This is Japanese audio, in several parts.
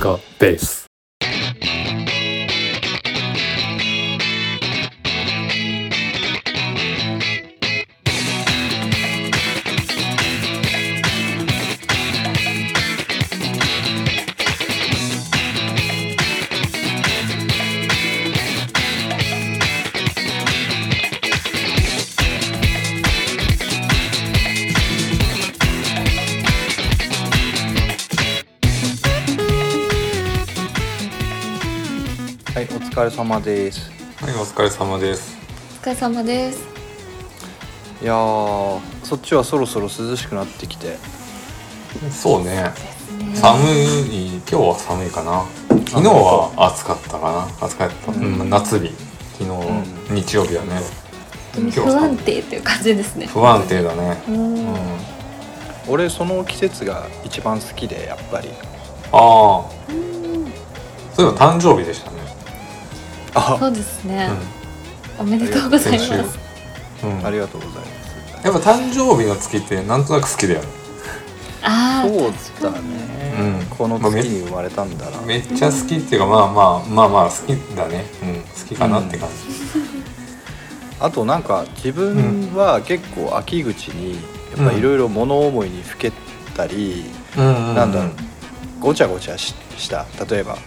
カベース。疲れ様です。はい、お疲れ様です。お疲れ様です。いやー、そっちはそろそろ涼しくなってきて。そうね、寒い、今日は寒いかな。昨日は暑かったかな。暑かった、うん、夏日。昨日、日曜日はね。不安定っていう感じですね。不安定だね。ううん。ん。俺その季節が一番好きでやっぱり。ああ、そういえば誕生日でしたね。あそうですね。うおめでとうございます。ん。うん。ありがとうございます。やっぱ誕生日の月ってなんとなく好きだよね。ああ、そうだね。うんこの月に生まれたんだな。めっちゃ好きっていうか、まあまあまあまあ好きだね。うん、好きかなって感じ。あとなんか自分は結構秋口にやっぱいろいろ物思いにふけたり、うん、なんだろうごちゃごちゃしした例えば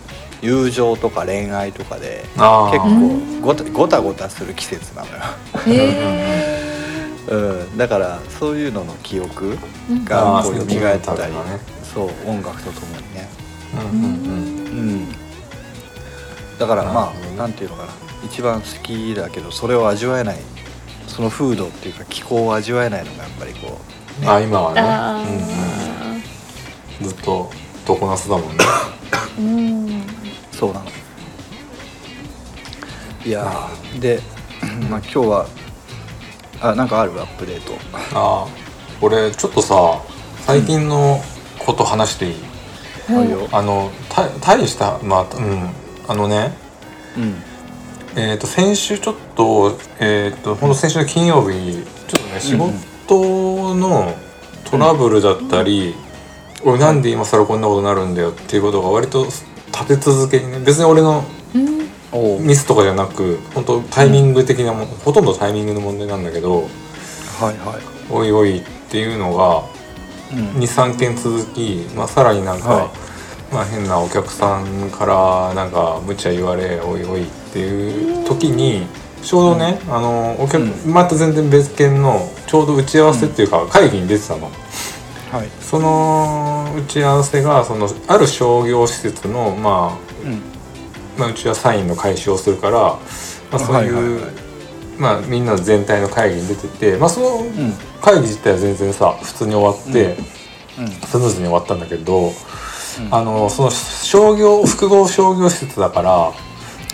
友情とか恋愛とかでああ、結構ごたごたごたする季節なのよ。へ うん、だからそういうのの記憶え。がこう蘇ったり、そう音楽とともにね、うんうんうん。うん、だからまあなんていうのかな。一番好きだけどそれを味わえないその風土っていうか気候を味わえないのがやっぱりこう、ね、あ今はね、あうんうん、ずっと常夏だもんね。あ。うん。そうなの。いやーで、まあ、今日はあなんかある？アップデート。ああ俺ちょっとさ最近のこと話していい、あるよ、あのた大したまあうんあのねうん。えっ、と先週ちょっとえっ、とほんと先週の金曜日ちょっとね仕事のトラブルだったり、俺なんで今更こんなことになるんだよっていうことが割と立て続けにね別に俺のミスとかじゃなく本当タイミング的なもん、ほとんどタイミングの問題なんだけどはいはい、おいおいっていうのがうん。23件続き、まあ、さらになんか、はい。まあ、変なお客さんからなんか無茶言われおいおいっていう時にちょうどね、あのお客、うん。また全然別件のちょうど打ち合わせっていうか会議に出てたの。はい。その打ち合わせがそのある商業施設の、まあ、うん。まあ、うちはサインの回収をするから、まあ、そういう、はいはいはい。まあ、みんな全体の会議に出てて、まあ、そのうん。会議自体は全然さ普通に終わって、うん。スムーズに終わったんだけど、うん。あのその商業複合商業施設だから、は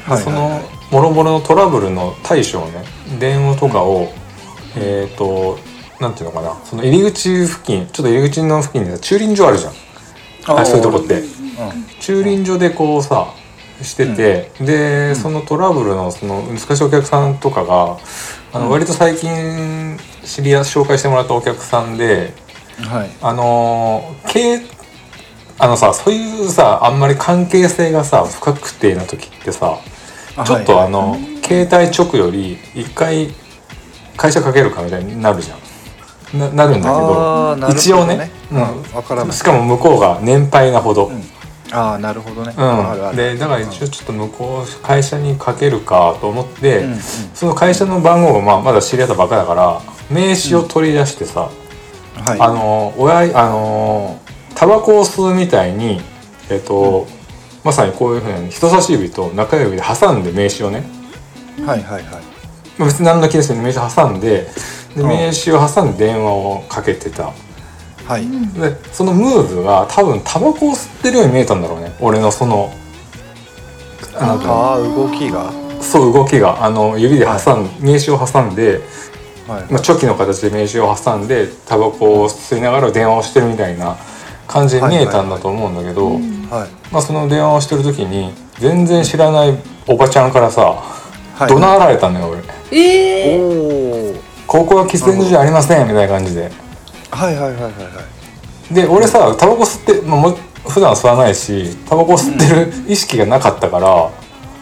いはいそのもろもろのトラブルの対処をね電話とかを、えっ、となんていうのかな。その入り口付近ちょっと入り口の付近にさ駐輪場あるじゃん。あそういうとこって。駐輪場でこうさしてて、で、そのトラブルのその難しいお客さんとかがあの割と最近知り合い紹介してもらったお客さんではい。あのー経あのさそういうさあんまり関係性がさ不確定な時ってさちょっとはいあの、携帯直より一回会社かけるかみたいになるじゃんななるんだけあど一応ね、うんわからない。しかも向こうが年配なほど、うん。ああなるほどね、うん、でだから一応ちょっと向こう会社にかけるかと思って、その会社の番号がまあまだ知り合ったばっかだから名刺を取り出してさ、はい。あの親いあのタバコを吸うみたいにえっ、と、まさにこういうふうに人差し指と中指で挟んで名刺をね。はいはいはい。まあ別に何の気なしに名刺挟んででうん。名刺を挟んで電話をかけてた。はい、でそのムーブが多分タバコを吸ってるように見えたんだろうね。俺のそのなんかああ動きが。そう動きが。あの指で挟ん、名刺を挟んで、はい、まあ、チョキの形で名刺を挟んでタバコを吸いながら電話をしてるみたいな感じに見えたんだと思うんだけど、はい。まあ、その電話をしてる時に全然知らないおばちゃんからさ、はい。怒鳴られたのよ俺。ええおお「ここは喫煙所じゃありません」みたいな感じで。はいはいはいはいはい。で俺さタバコ吸って、まあ、も普段吸わないしタバコ吸ってる意識がなかったから、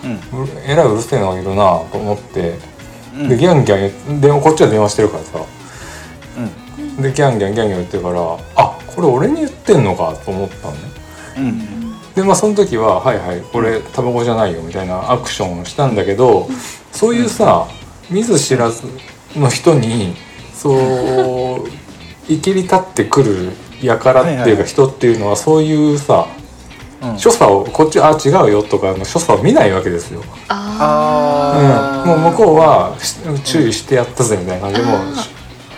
うん。うえらいうるせえのがいるなと思って、うん。でギャンギャン言電話こっちは電話してるからさ。うん。でギャンギャンギャンギャン言ってるからあこれ俺に言ってんのかと思ったのね。うん。でまあその時は「はいはいこれタバコじゃないよ」みたいなアクションをしたんだけどそういうさ見ず知らずの人にそういきり立ってくる輩っていうか人っていうのはそういうさうん。所作をこっちあ違うよとかの所作を見ないわけですよ。あうん、もう向こうはし注意してやったぜみたいな感じでもあ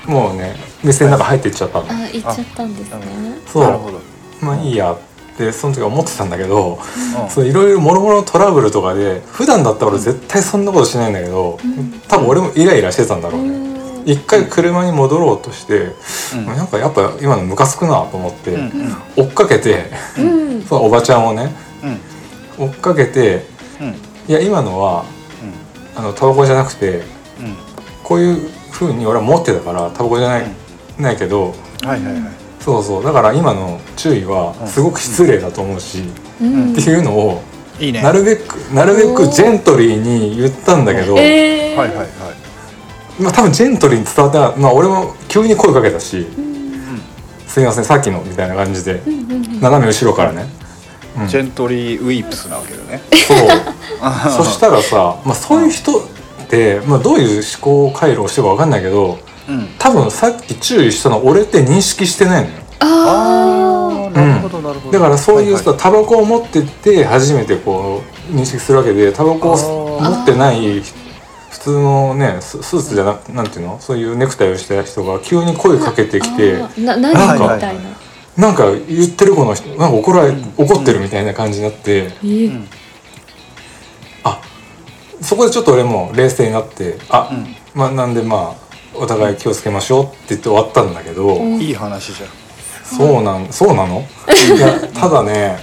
うもうね店の中入っていっちゃったの。あ。あ行っちゃったんですね。そう。なるほど。まあいいや。ってその時は思ってたんだけど、いろいろもろもろのトラブルとかで普段だったら俺絶対そんなことしないんだけど、多分俺もイライラしてたんだろうね。うん。一回車に戻ろうとして、うん。なんかやっぱ今のムカつくなと思って、うん。追っかけてうん。そのおばちゃんをねうん。追っかけてうん。いや今のはあのタバコじゃなくてうん。こういう風に俺は持ってたからタバコじゃない,、ないけどはいはいはいそうそう。だから今の注意はすごく失礼だと思うし、うん。っていうのをいいね。なるべくなるべくジェントリーに言ったんだけど、えー。はいはいはい。まあ多分ジェントリーに伝わってなまあ俺も急に声かけたし「すいませんさっきの」みたいな感じでうんうんうん斜め後ろからね、うん。ジェントリーウィープスなわけだね。そう。そしたらさ、まあ、そういう人って、まあ、どういう思考回路をしてるか分かんないけどうん多分さっき注意したの俺って認識してないのよ。あああなるほどなるほど。だからそういうさはタバコを持ってって初めてこう認識するわけでタバコを持ってない普通のねススーツじゃなくなんていうの？そういうネクタイをした人が急に声かけてきてな何なんかみたいな。なんか言ってるこの人なんか怒られ怒ってるみたいな感じになってえー。うん。あそこでちょっと俺も冷静になってあ、うん。まあなんでまあお互い気をつけましょうって言って終わったんだけど、うん。いい話じゃん。そうなんそうなの？いやただね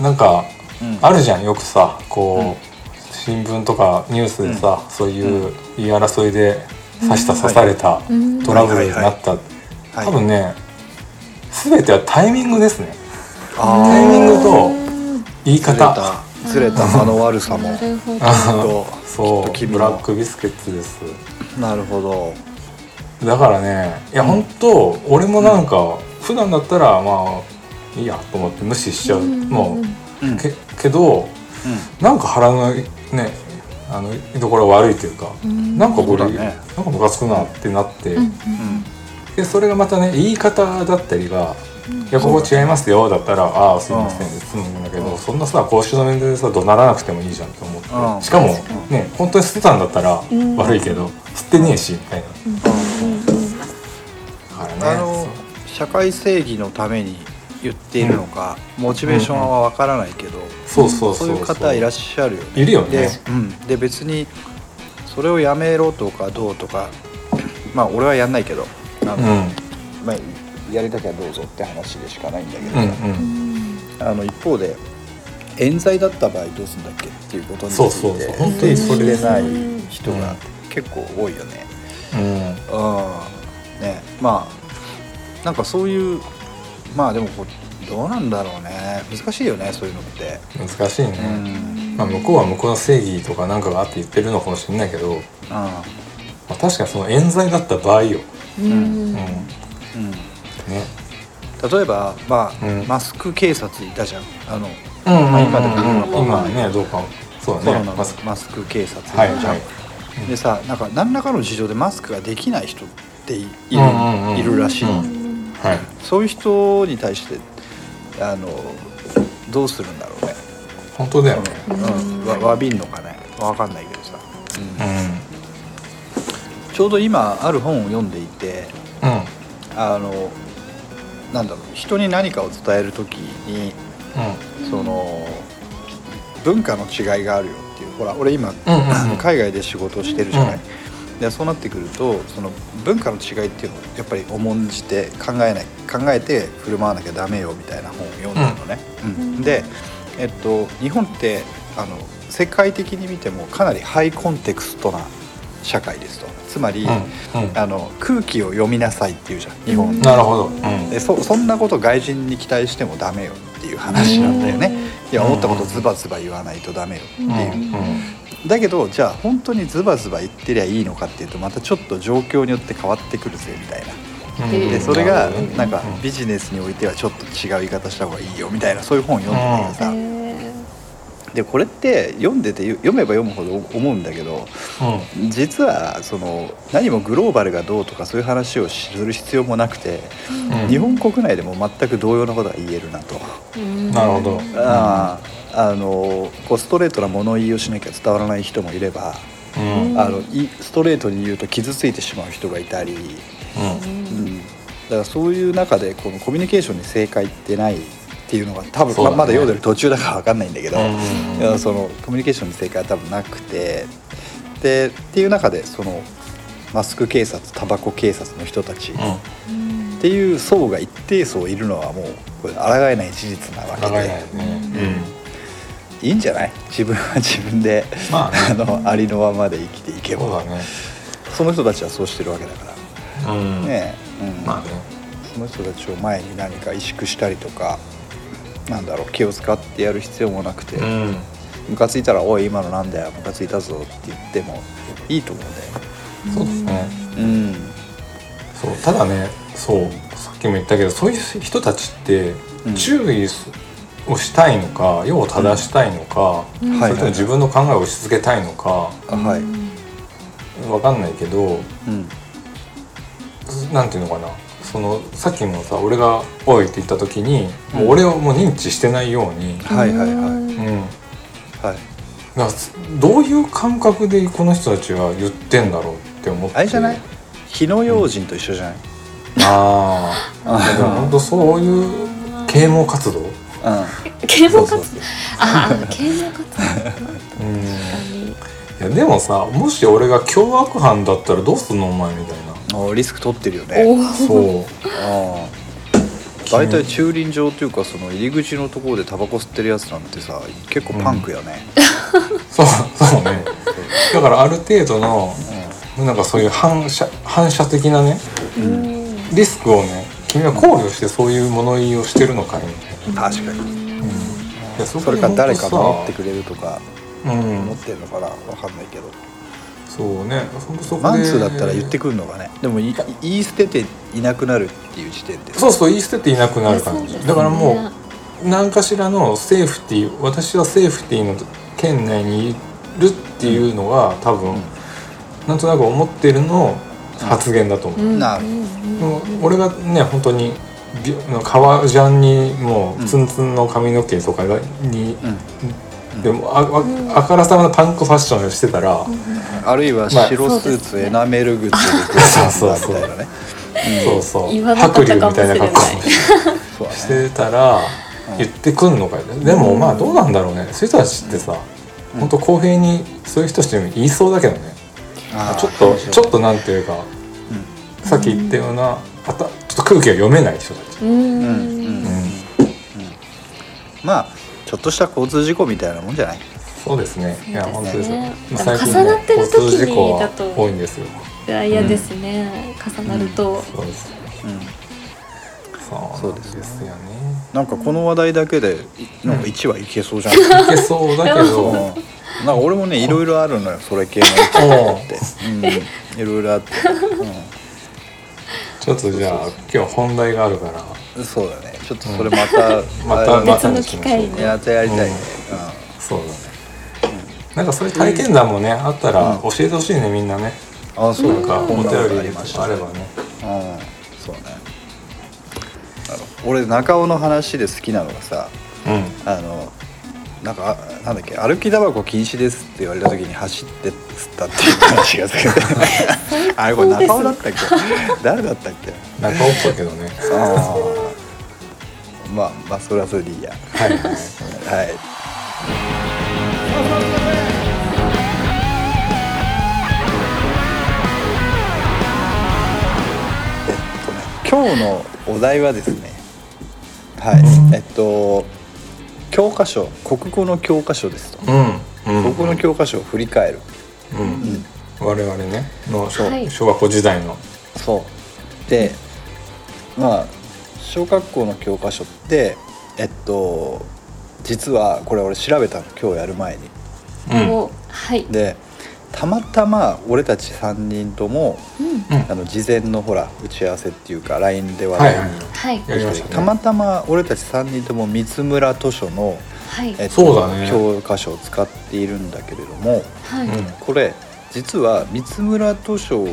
なんかうん。あるじゃんよくさこう、新聞とかニュースでさ、そういう言い争いで刺した刺されたうん。トラブルになった、はい多分ね全てはタイミングですね。あタイミングーと言い方。た。ずれた間の悪さも。そうきっと君のブラックビスケッツですなるほど。だからねいや、うん本当俺もなんか普段だったらまあいいやと思って無視しちゃう、うんもうんうけけどなんか腹のねあの居所悪いというか、うん。なんかこれ、ね。なんかムカつくなってなって、うんうん。でそれがまたね言い方だったりが「いやここ違いますよ」だったら「ああすいません」で済むんだけど、うんそんなさ公衆の面でさ怒鳴らなくてもいいじゃんと思って、うん。しかもね本当に吸ってたんだったらうん。悪いけど、吸ってねえしみたいな。社会正義のために言っているのか、モチベーションはわからないけど、そうそうそうそう。いう方いらっしゃるよね。いるよね。で,、うん、で別にそれをやめろとかどうとかまあ俺はやんないけどあの、うん。まあ、やりたきゃどうぞって話でしかないんだけど、うんうん。うんあの一方で冤罪だった場合どうするんだっけっていうことにつそうそういてそう。本当にそれでない人がうん。結構多いよね。うん。うんね。まあなんかそういうまあでもこうどうなんだろうね。難しいよねそういうのって。難しいね、うん。まあ、向こうは向こうの正義とかなんかがあって言ってるのかもしれないけど、まあ、確かにその冤罪だった場合よ、うん。うん。うんね。例えば、まあうん。マスク警察いたじゃん。あのうんまあ今でも今はねどうかそうだね。マスク。マスク警察いはい。たじゃん、はいでさなんか何らかの事情でマスクができない人っていいる,、うんうんうん。いるらしい、うんはい。そういう人に対してあのどうするんだろうね、本当だよね。うん。わわびんのかね。わかんないけどさ、うちょうど今ある本を読んでいてんうん。あのなんだろう人に何かを伝える時にその文化の違いがあるよっていうほら俺今、うんうんうん。海外で仕事をしてるじゃない、うんでそうなってくるとその文化の違いっていうのをやっぱり重んじて考えない考えて振る舞わなきゃダメよみたいな本を読んだのね、うん。で、えっと、日本ってあの世界的に見てもかなりハイコンテクストな社会ですと。つまり、うんうん。あの空気を読みなさいっていうじゃん日本、なるほど、うん。でそそんなこと外人に期待してもダメよっていう話なんだよね、いや思ったことズバズバ言わないとダメよっていう、だけどじゃあ本当にズバズバ言ってりゃいいのかっていうとまたちょっと状況によって変わってくるぜみたいな。うん。でそれがなんかうん。ビジネスにおいてはちょっと違う言い方した方がいいよみたいなそういう本を読んでたけどさ、でこれって読んでて読めば読むほど思うんだけど実はその何もグローバルがどうとかそういう話をする必要もなくて、うん。日本国内でも全く同様なことが言えるなと。なるほど。あーあのこうストレートな物言いをしなきゃ伝わらない人もいれば、うん。あのいストレートに言うと傷ついてしまう人がいたり、うん、だからそういう中でこのコミュニケーションに正解ってないっていうのが多分、ね。ままだ読んでる途中だから分かんないんだけど、うんそのコミュニケーションに正解は多分なくて。でっていう中でそのマスク警察タバコ警察の人たち、っていう層が一定層いるのはもうこれ抗えない事実なわけで。ね。いいんじゃない？自分は 自分で、まあね。あのありのままで生きていけば。うんそね。その人たちはそうしてるわけだから。うん。ねえ、うん。まあね。その人たちを前に何か萎縮したりとかなんだろう気を使ってやる必要もなくて、うん。ムカついたら「おい今のなんだよ。ムカついたぞ」って言ってもいいと思うね。そうですね。うん。そうただねそうさっきも言ったけどそういう人たちってうん。注意をしたいのか世を正したいのか、うん。それとも自分の考えを押し付けたいのかあはい、わかんないけどうん。なんていうのかなそのさっきもさ俺が「おい」って言った時に、もう俺をもう認知してないように、はいはいはい。うん、はい。だどういう感覚でこの人たちは言ってんだろうって思って。あれじゃない？火の用心と一緒じゃない、ああでも本当そういう啓蒙活動？うん。啓蒙活動？そうそうそう。ああ啓蒙活動。うん。い確やでもさもし俺が凶悪犯だったらどうすんのお前みたいなあリスク取ってるよね。そう。ああ大体駐輪場というかその入り口のところでタバコ吸ってるやつなんてさ結構パンクよね、そうそうね。だからある程度のなんかそういう反射反射的なねうん。リスクをね君は考慮してそういう物言いをしてるのかいみたいな、確かに。うん。いやそそれから誰かが守ってくれるとかうん。思ってるのかなわかんないけどそうね。そマンツーだったら言ってくるのがね。でもい言い捨てていなくなるっていう時点で。そうそう言い捨てていなくなる感じ。ね。だからもう何かしらのセーフティー私はセーフティーの圏内にいるっていうのが多分、なんとなく思ってるの発言だと思う、うん。なる俺がね本当にび革ジャンにもうツンツンの髪の毛とかがに、うんでもあああからさまなパンクファッションをしてたら、あるいはまあ白スーツ、エナメル靴でそうそうそう。みたいなねそう白龍みたいな格好してたら言ってくんのかよでもまあどうなんだろうね。そういう人たちってさうん。本当公平にそういう人たちにも言いそうだけどね。ちょっとちょっとなんていうかさっき言ったようなあたちょっと空気が読めない人たち、うん。うん。うん。うん、まあちょっとした交通事故みたいなもんじゃない？そうですね。いや本当ですよ。最近重なってる時に交通事故はだと多いんですよ。いや嫌ですね。重なると。そうです。うんそうそうでなんですすよ。ねなんかこの話題だけでいなんか1話いけそうじゃん、いけそうだけうん。どなんか俺もねいろいろあるのよそれ系のやつって、う。ん、いろいろあって、ちょっとじゃあ今日本題があるから。うん、そうだねちょっとそれまた、また別の機会に。またやりたいね、そうだね。なんかそういう体験談もねあったら教えてほしいねみんなね。うん、あそうなんかお便りありました。あればね。うん。そうね。あの俺中尾の話で好きなのがさうん。あのなんかあなんだっけ歩きタバコ禁止ですって言われた時に走って吸ったっていう話がする あれこれ中尾だったっけ？誰だったっけ？中尾っぽいけどね。ああまあまあそれはそれでいいや。はいはい。はい。えっとね今日のお題はですねはい、うんえっと教科書国語の教科書ですと、うんうん。国語の教科書を振り返る、うん。我々ねの小,、はい。小学校時代の。そう。でまあ小学校の教科書ってえっと実はこれ俺調べたの今日やる前に。うん。おはい。でたまたま俺たち3人ともうん。うん。あの事前のほら打ち合わせっていうか LINE で話題に、はい。はい。たまたま俺たち3人とも三村図書の、はい。えっとそうだね。教科書を使っているんだけれどもはい。うん。これ実は三村図書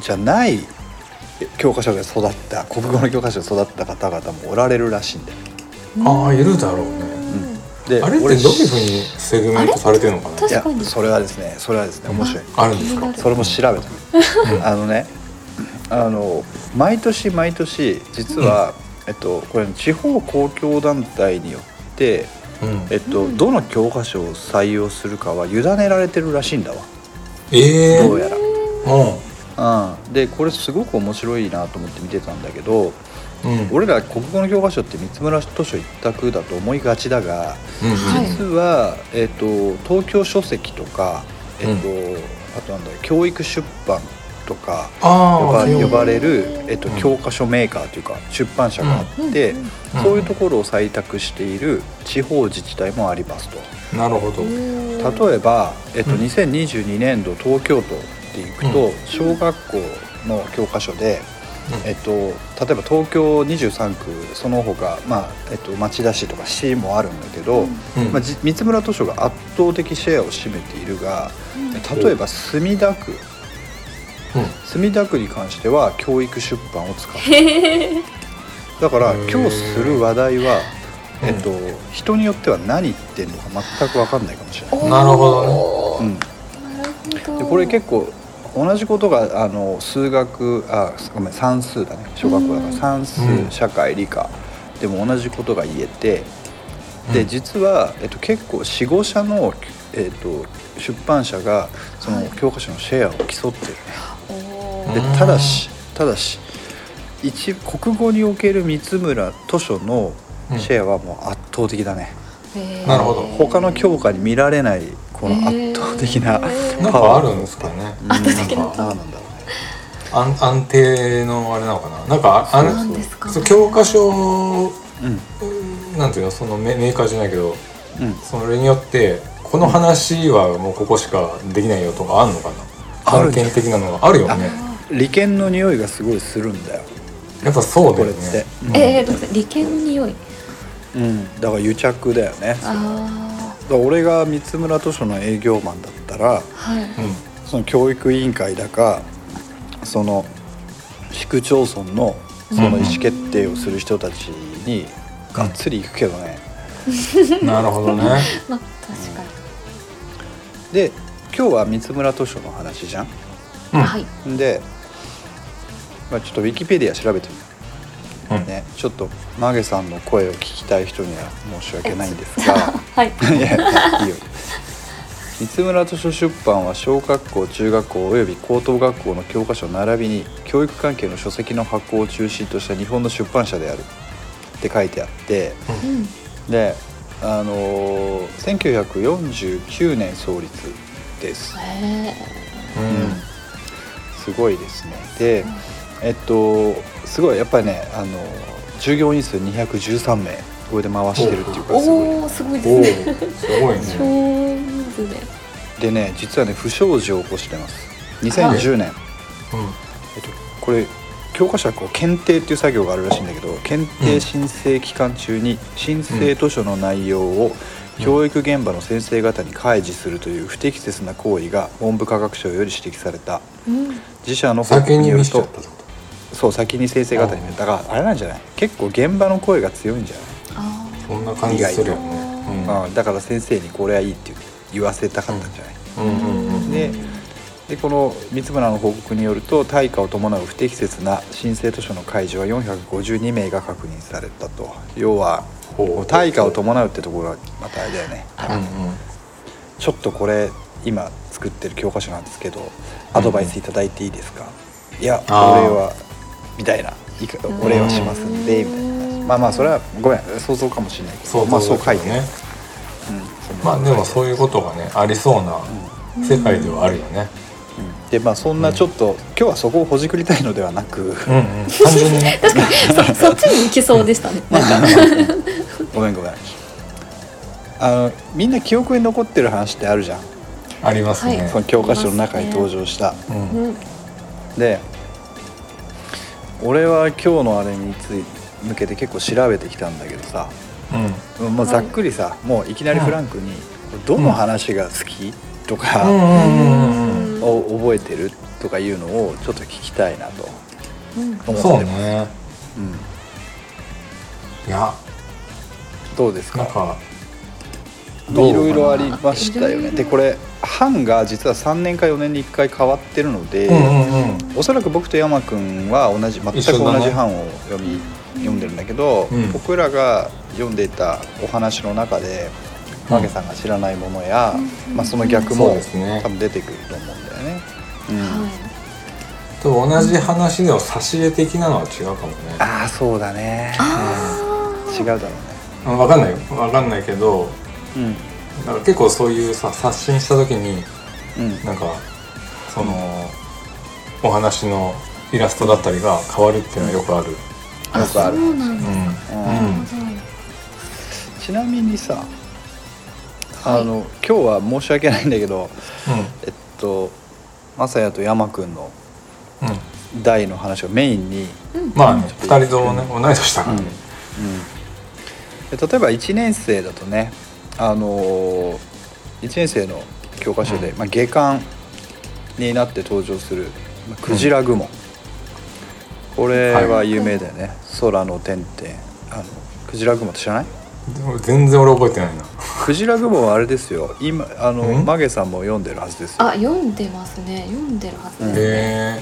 じゃない教科書で育った国語の教科書で育った方々もおられるらしいんだよ。ああいるだろうね。であれってどういうふうにセグメントされてるのかな？いやそれはですねそれはですね面白い。あるんですか？それも調べた。あのねあの毎年毎年実は、えっと、これ地方公共団体によって、うん。えっとうん。どの教科書を採用するかは委ねられてるらしいんだわ。ええどうやら。うんうん、でこれすごく面白いなと思って見てたんだけどうん。俺ら国語の教科書って三村図書一択だと思いがちだがうんはい実は、えっと東京書籍とか、えっとあとなんだろう教育出版とかああ呼ば呼ばれる、えっとうん。教科書メーカーというか出版社があって、うんうんそういうところを採択している地方自治体もありますと。なるほど。例えば、えっと、うん。2022年度東京都でいくと、うん。小学校の教科書で、えっと、例えば東京23区その他、まあえっと、町田市とか市もあるんだけど、うん。まあ、じ三村図書が圧倒的シェアを占めているが例えば墨田区。墨田区に関しては教育出版を使う。だから今日する話題は、うん。えっと、人によっては何言ってんのか全く分かんないかもしれない。うんなるほどね。うん。なるほど。でこれ結構同じことがあの数学あごめん算数だね。小学校だから。うん。算数、うん社会理科。でも同じことが言えて。でうん。実は、えっと、結構45社の、えっと、出版社がそのはい。教科書のシェアを競ってるね。おでうんただしただし一国語における三村図書のシェアはもう圧倒的だね、ー。なるほど。他の教科に見られないこの圧倒的なへーなんかあるんですかね。うん圧倒的ななんか何なんだろうね。安安定のあれなのかな。なんかあなんですかそう教科書うん。なんていうのそのメメーカーじゃないけどうん。それによってこの話はもうここしかできないよとかあんのかな。ある関係的なのがあるよね。利権の匂いがすごいするんだよ、やっぱそうだよこれって。ねえー、どうぞ理系の匂い。うん、だから癒着だよね。あら俺が三村図書の営業マンだったらあはい。うんその教育委員会だかその市区町村のその意思決定をする人たちにがっつり行くけどね、なるほどね。まあ確かで今日は三村図書の話じゃん。に、うん。はい。で、まあ、ちょっとウィキペディア調べてみたうん。ね、ちょっとマゲさんの声を聞きたい人には申し訳ないんですが。はい。いやいいよ三村図書出版は小学校中学校および高等学校の教科書並びに教育関係の書籍の発行を中心とした日本の出版社である。って書いてあってうん。であのー1949年創立です、へうん。すごいですね。でえっとすごいやっぱりねあの従業員数213名これで回してるっていうえかすごい。おおすごいですね。すごい超ねででね実はね不祥事を起こしてます。2010年、うえっと、これ教科書はこう検定っていう作業があるらしいんだけど検定申請期間中に申請図書の内容を教育現場の先生方に開示するという不適切な行為が文部科学省より指摘された。うん。自社のん報によるとせちゃったってこそう先に先生方にねだからあれなんじゃない？結構現場の声が強いんじゃあとそんな感じするよね。うん、だから先生にこれはいいって言わせたかったんじゃない、うんうんうん。うんででこの三村の報告によると対価を伴う不適切な申請図書の解除は452名が確認されたと。要は対価を伴うってところがまたあれだよね。うんうん。ちょっとこれ今作ってる教科書なんですけどアドバイスいただいていいですか、いや俺はみたいな。お礼はしますんでみたいな。話まあまあそれはごめん。想像かもしれないけど。そうまあそう書いて。ねる、うん、まあでもそういうことがねありそうな世界ではあるよね。でまあそんなちょっと、今日はそこをほじくりたいのではなく、うん。うん単純に。ね確かにそそっちに行きそうでしたね。なんかごめんごめん。あのみんな記憶に残ってる話ってあるじゃん。ありますね、はい。その教科書の中に登場した、うん。うん。で俺は今日のあれについ向けて結構調べてきたんだけどさ、うん。まあ、ざっくりさ、もういきなりフランクに「どの話が好き?」とうん。か、うんを覚えてるとかいうのをちょっと聞きたいなとうん。思そうってます、ね。うん、いや。どうですか？なんかいろいろありましたよね。でこれ班が実は3年か4年に1回変わってるので、うんうんうん。おそらく僕と山くんは同じ全く同じ班を読み読んでるんだけど、うん。僕らが読んでいたお話の中でうん。マゲさんが知らないものや、うん。まあ、その逆もね。多分出てくると思うんだよね。うん。はい。多分同じ話でも挿絵的なのは違うかもね。ああそうだね。あ違うだろうね。あ分かんない。よ分かんないけどうん。なんか結構そういうさ刷新した時にうん。なんかそのお話のイラストだったりが変わるっていうのはよくある。あよくある。そうなん。ですうん。うんちなみにさあの、今日は申し訳ないんだけどえっとまさやと山くんの大の話をメインに、うん。まあね2人ともね同い年だからね。で例えば1年生だとねあのー、1年生の教科書で、まあ、下巻になって登場する「まあクジラ雲」これは有名だよね「空の点々」あのクジラ雲って知らない？でも全然俺覚えてないな。クジラ雲はあれですよ。今あのん？マゲさんも読んでるはずですよ。あ読んでますね。読んでるはずです。ね、へ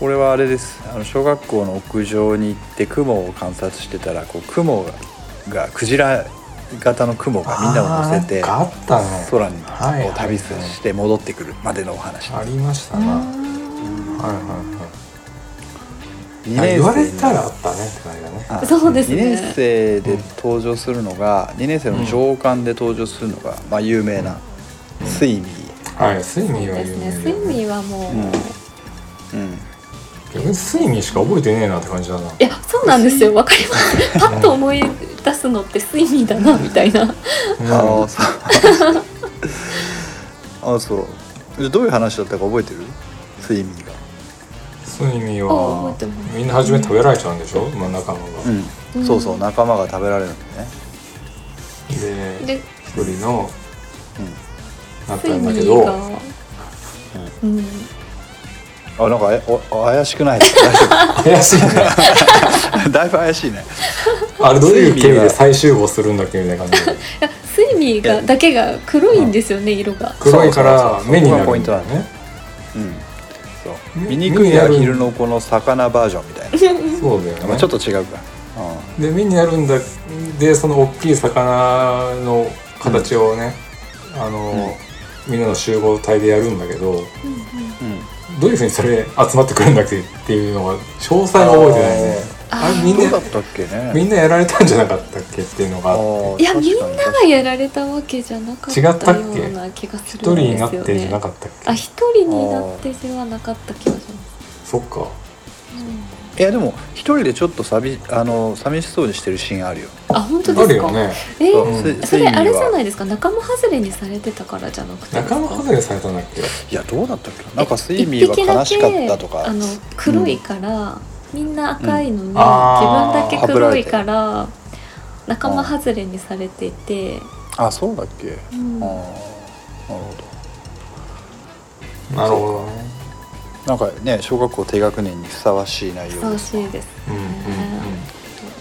これはあれです。あの小学校の屋上に行って雲を観察してたらこう雲ががクジラ型の雲がみんなを乗せてあったね。空にこう旅して戻ってくるまでのお話。ありましたあなはいーはい2はい年言われ生たらあったねって感じだね。あそうですね。2年生で登場するのが2年生の上巻で登場するのが、まあ、有名なうんスイミはいスイそうミーは有ですね。名。ねスイミーはもう、うん。ー、うん、逆にスイミーしか覚えてねえなって感じだな。いやそうなんですよ。わかります。パッと思い出すのってスイミーだなみたいな。ああそう。あそう。でどういう話だったか覚えてる？スイミー。がスイミはみんな初め食べられちゃうんでしょ、まあ、仲間が、うん、そうそう仲間が食べられるんだよね。でで一人のなったんだけどうん。あなんかえお怪しくない？大 丈怪しいね。夫 だいぶ怪しいね。あれどういう経緯スイミーはで再集合するんだっけみたいな感じで。いやスイミーがだけが黒いんですよね色が。黒いから目になるそこがポイントなのね。うんそう。醜いアヒルのこの魚バージョンみたいな、そうだよね、まあ、ちょっと違うか、うで目になるんだでその大きい魚の形をね、あの、みんなの集合体でやるんだけどん。うん、どういうふうにそれ集まってくるんだっけっていうのは詳細が覚えてないねあれみんなだったっけね。みんなやられたんじゃなかったっけっていうのがあって。ーいやみんながやられたわけじゃなかったような気がす一人るんですよね。になってじゃなかったっけ？あ一人になってではなかった気がします、そっか。いやでも一人でちょっと寂あの寂しそうにしてるシーンあるよ。あ本当あですか？るよね。えそう。ースそれあれじゃないですか？仲間外れにされてたからじゃなくて仲間外れされたんだっけ？いやどうだったっけ？なんかスイミーは悲しかったとか。あの黒いから、みんな赤いのに、ん。自分だけ黒いから仲間外れにされていて、あそうだっけ、うん。あーなるほなるほど。ねどなんかね小学校低学年にふさわしい内ふさわ容ですしいですうんうん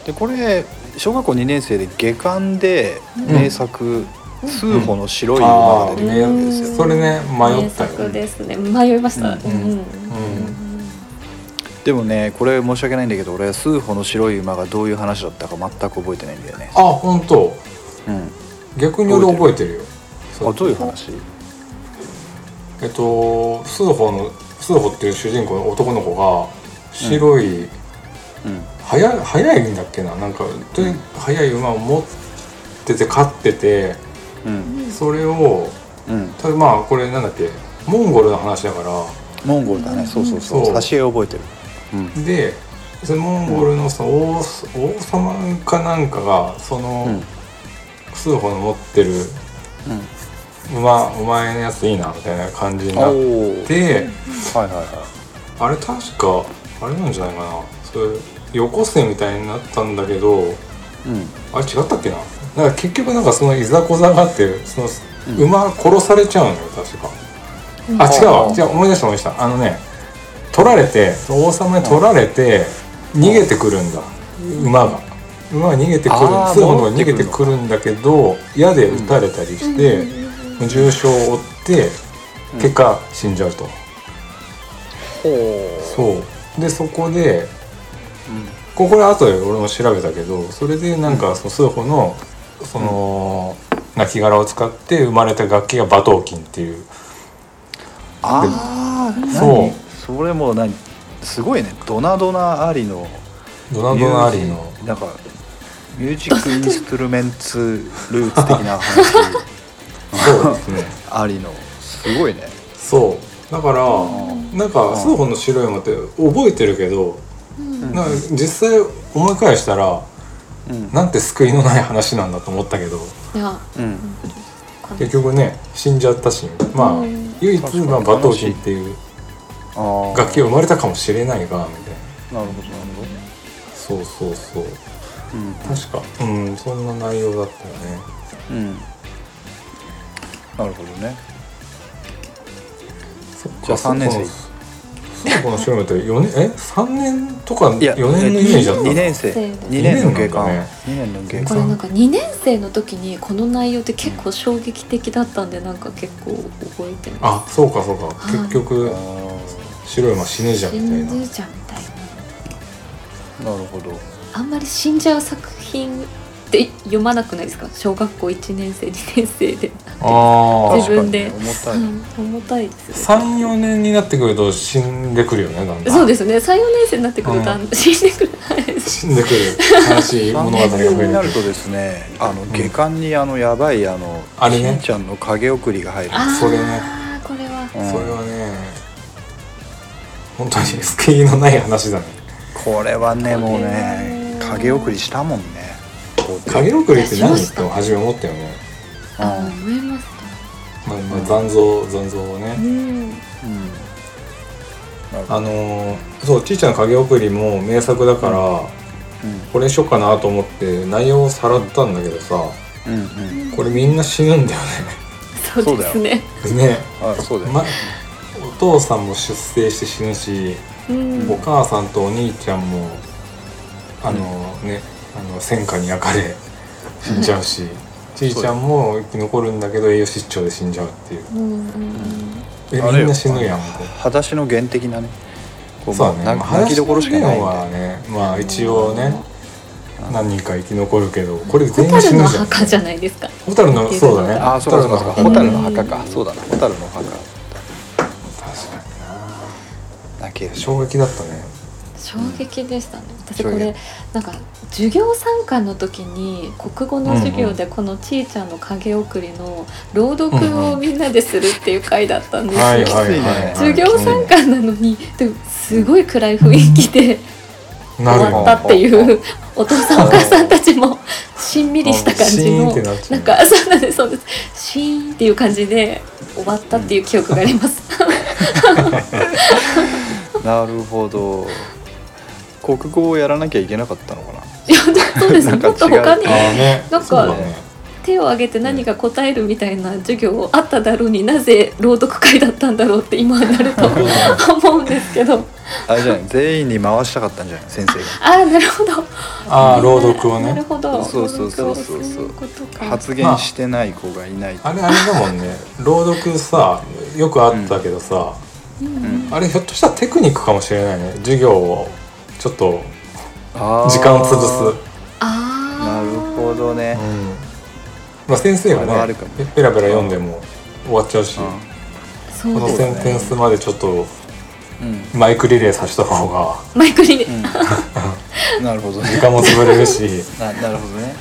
でこれ小学校2年生で下巻で名作「数歩の白い馬」が出てくるわけですよ、うん。それね迷名ったよ作ですね。迷いました、うん。うんでもねこれ申し訳ないんだけど俺数歩の白い馬がどういう話だったか全く覚えてないんだよね。あ本当？うん。逆に俺覚えてる。よ。あどういう話？えっとスーホのスーホっていう主人公の男の子が白い、うん。速い速いんだっけな？なんかとに速い馬を持ってて飼っててうん。それをうん。ただまあこれなんだっけ？モンゴルの話だから。モンゴルだね。そうそうそう。挿絵覚えてる。うんでそのモンゴルのその王王様かなんかがその、うん。数歩の持ってるうん。馬お前のやついいなみたいな感じになってはいはいはい。あれ確かあれなんじゃないかな。それよこせみたいになったんだけどうん。あれ違ったっけな。なんか結局なんかそのいざこざがあってそのうん。馬殺されちゃうのよ確か、うん。あ違うわ。あ違う思い出した思い出した。あのね取られて王様に取られて逃げてくるんだ。馬が。馬が逃げてくる。あー数歩の逃げてくるんだけど矢で撃たれたりして重傷を負ってうん。結果死んじゃうと、ほそう。でそこでうん。ここれ後で俺も調べたけどそれでなんかその数歩のその亡骸を使って生まれた楽器が馬頭琴っていう。ああそうそれも何すごいね。ドナドナありのドナドナアリーのなんかミュージックインストゥルメンツルーツ的な話。そうですね。ありの。すごいね。そう。だからなんか数本の白い馬って覚えてるけどうん。なんか実際思い返したらうん。なんて救いのない話なんだと思ったけど。いや。うん。結局ね死んじゃったしまあうん。唯一まあ馬頭琴っていうあー楽器が生まれたかもしれないがみたいななるほど。なるそうそうそう。ほど確か。うんそんな内容だったよね。うん。うんなるほどね。じゃあ三年生。そうこの白目って4年え？3年とかいや4年のイメージだった2年生。二2年の下巻二年なんだね。2年の下これ巻なんか2年生の時にこの内容って結構衝撃的だったんでなんか結構覚えてまあそうかそうか。はい結局あ白い馬死ぬじゃんすみたいな。死んじゃうみたいな。ーなるほど。あんまり死んじゃう作品って読まなくないですか？小学校1年生2年生で。ああ自分で。重たい。重たいですね。34年になってくると死んでくるよねだんだん。そうですね。34年生になってくるとあの死んでくる。はい死んでくる。悲しい 物語が増えになるるとですねあの下巻にあのやばいあのあれね。しんちゃんの影送りが入るそれね。これは。うん。それはね本当に救いのない話だね。これはねもうねは影送りしたもんね。影送りって何と初め思ったよね、あうん。思いますまあまあ、残像残像をね。うん。あのーそうちいちゃんの影送りも名作だから、うん。これにしよっかなと思って内容をさらったんだけどさうんうん。これみんな死ぬんだよそうですね。ねね。あそうだよ、父さんも出生して死ぬし、うん。お母さんとお兄ちゃんもあのねあの戦火に焼かれ死んじゃうし、ちいちゃんも生き残るんだけど栄養失調で死んじゃうっていう。うんうんえみんな死ぬやん裸足の原的なね。そうだね、泣きどころしかないはねまあ一応ね何人か生き残るけどこれホ全員死ぬじゃん。墓じゃないですか。ホタルのそうだね。ああそうかそうホタルの墓。か。そうだな。ホタルの墓け衝撃だったね。衝撃でしたね。私衝撃これなんか授業参観の時に国語の授業でこのちいちゃんの影送りの朗読をみんなでするっていう回だったんですよ、はいはいはいきついね。はい授業参観なのにでもすごい暗い雰囲気で終わったっていうお父さんお母さんたちもしんみりした感シじのなんかそうなんですそうです。シーンっていう感じで終わったっていう記憶があります。なるほど。国語をやらなきゃいけなかったのかな？いやそうです。ねなんか違う。もっと他にああね。なんかね。手を挙げて何か答えるみたいな授業あっただろうになぜ朗読会だったんだろうって今になると思うんですけど。あれじゃない全員に回したかったんじゃない？先生が。ああなるほど。ああ朗読をなるねほど。そうそうそうそう朗読をすることか。発言してない子がいないあれあれだもんね。朗読さよくあったけどさ、うん。あれひょっとしたらテクニックかもしれないね。授業をちょっと時間を潰す。ああなるほどね。うん。まあ、先生がねペラペラ読んでも終わっちゃうし、そうこのセンテンスまでちょっとうん。マイクリレーさせた方がマイクにねうん。なるほどね。時間も潰れるし。ななるほどね。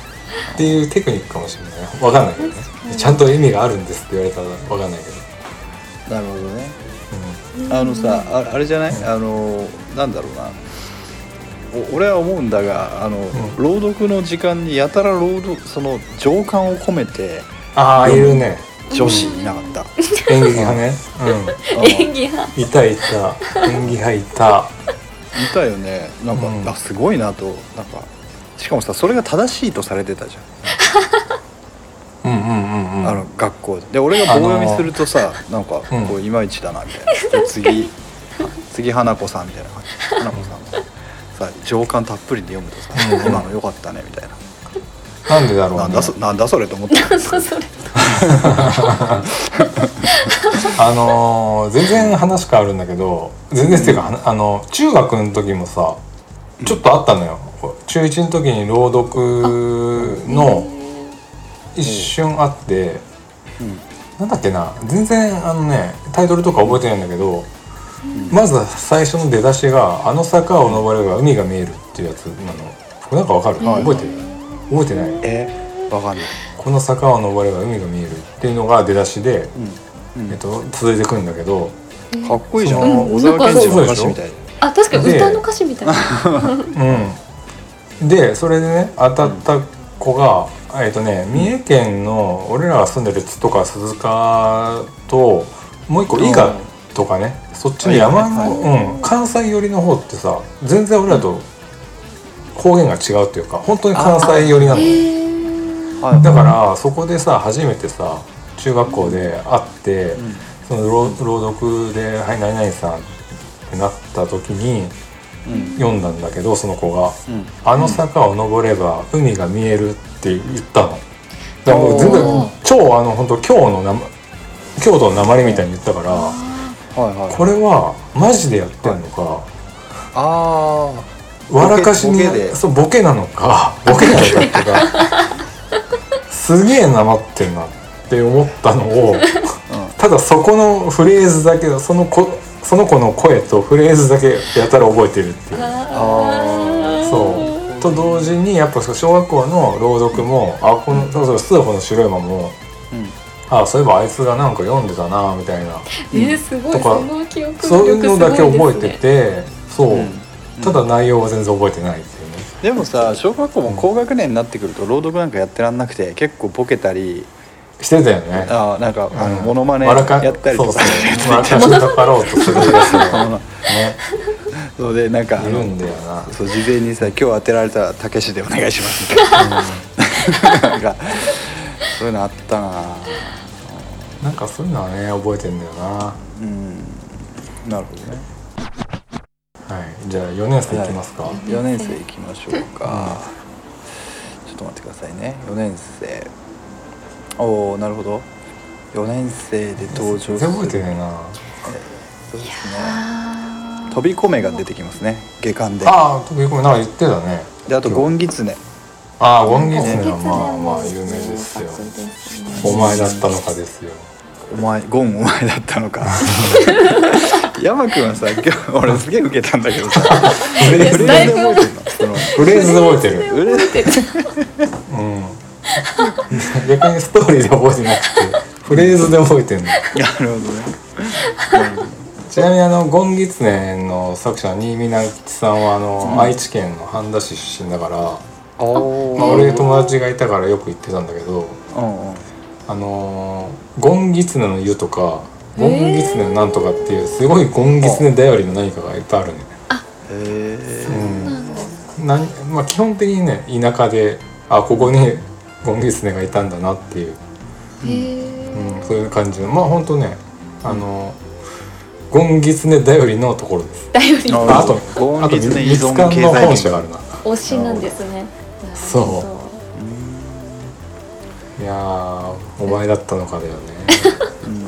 っていうテクニックかもしれないわかんないけどねちゃんと意味があるんですって言われたらわかんないけど。なるほどねあのさああれじゃない、あのなんだろうな。お俺は思うんだがあの、朗読の時間にやたら朗読その情感を込めてああいるね。女子いなかった、演劇派ね。うん。演技派。うんいたいた。演技派いた。いたよね。なんか、うん。あすごいなと。なんかしかもさそれが正しいとされてたじゃんあの学校。でで俺が棒読みするとさ、なんかうん。こういまいちだなみたいな、次次花子さんみたいな感じ。花子さんがさ情感たっぷりで読むとさ、うん。今のよかったねみたいな。なんでだろうね。なんだそなんだそれと思って。あのー全然話変わるんだけど全然っていうか、はなあの中学の時もさちょっとあったのよ。中1の時に朗読の一瞬あってうん。なんだっけな全然あのねタイトルとか覚えてないんだけど、まず最初の出だしが「あの坂を登れば海が見える」っていうやつなの。これなんかわかる、はい。覚えてる？覚えてない？えわかんない、この坂を登れば海が見えるっていうのが出だしで、うん。えっと、続いてくるんだけどかっこいいじゃん、小沢健二の歌詞みたいであ確かにで歌の歌詞みたいな。うん、でそれでね当たった子が、えっとね三重県の俺らが住んでる津とか鈴鹿ともう一個伊賀とかねそっちの山の、うん、関西寄りの方ってさ全然俺らと方言が違うっていうか本当に関西寄りなのはい。だからそこでさ初めてさ中学校で会って、うん。その朗朗読で「はい何々さん」ってなった時にうん読んだんだけどその子が。うん。あの坂を登れば海が見えるって言ったの。だからもう全おー。然超あの本当京のな京都の鉛みたいに言ったからはいはい。これはマジでやってんのかあ笑かしにボケで。そうボケなのか ボケなのかっていうかすげえなまってんなって思ったのをあ、ただそこのフレーズだけその子その子の声とフレーズだけやたら覚えてるっていう。あそう。と同時にやっぱ小学校の朗読もあこのそうそうスーホの白い馬もうん。あそういえばあいつがなんか読んでたなみたいな。えー、すごいとかその記憶そういうのだけ覚えてててそう、うん。ただ内容は全然覚えてないっていうね。でもさ小学校も高学年になってくると朗読なんかやってらんなくて結構ボケたりしてたよね。あなんかあのうん。モノマネやったりとかそうそう。笑かしかかろうとするやつが ね。そうでなんかんだよな。そう事前にさ今日当てられたらたけしでお願いします。みたいななんかそういうのあったな。なんかそういうのはね覚えてんだよな。うん。なるほどね。はい。じゃあ4年生いきますか、4年生いきましょうか、ちょっと待ってくださいね。4年生おおなるほど。4年生で登場する。覚えてないな。そうですね。あ飛び込めが出てきますね。下巻で。ああ飛び込みなんか言ってたね。であとゴンギツネ。ああゴンギーツネはまあまもあ有名ですよ。新作ですね。お前だったのかですよ。お前ゴンお前だったのか。山君はさ今日 俺すげえ受けたんだけどさ。フレーズで覚えてるの？そのフレーズで覚えてる。フレーズ覚えてる。うん逆にストーリーで覚えてなくてフレーズで覚えてんの。なるほどね。ちなみにあのゴンギツネの作者新見直吉さんはあの、愛知県の半田市出身だから、おまあ、俺友達がいたからよく行ってたんだけどうんうん。あのーゴンギツネの湯とかゴンギツネのなんとかっていうすごいゴンギツネ頼りの何かがいっぱいあるねへえうんなんまあ基本的にね田舎であここにゴンギツネがいたんだなっていう、へえうん、そういう感じの。まあほんとねあのゴンギツネ頼りのところです。頼りあああとあとゴンギツネ依ミツ存カンの経済圏本社があるな。推しなんですね。そう。いやーお前だったのかだよね。う ん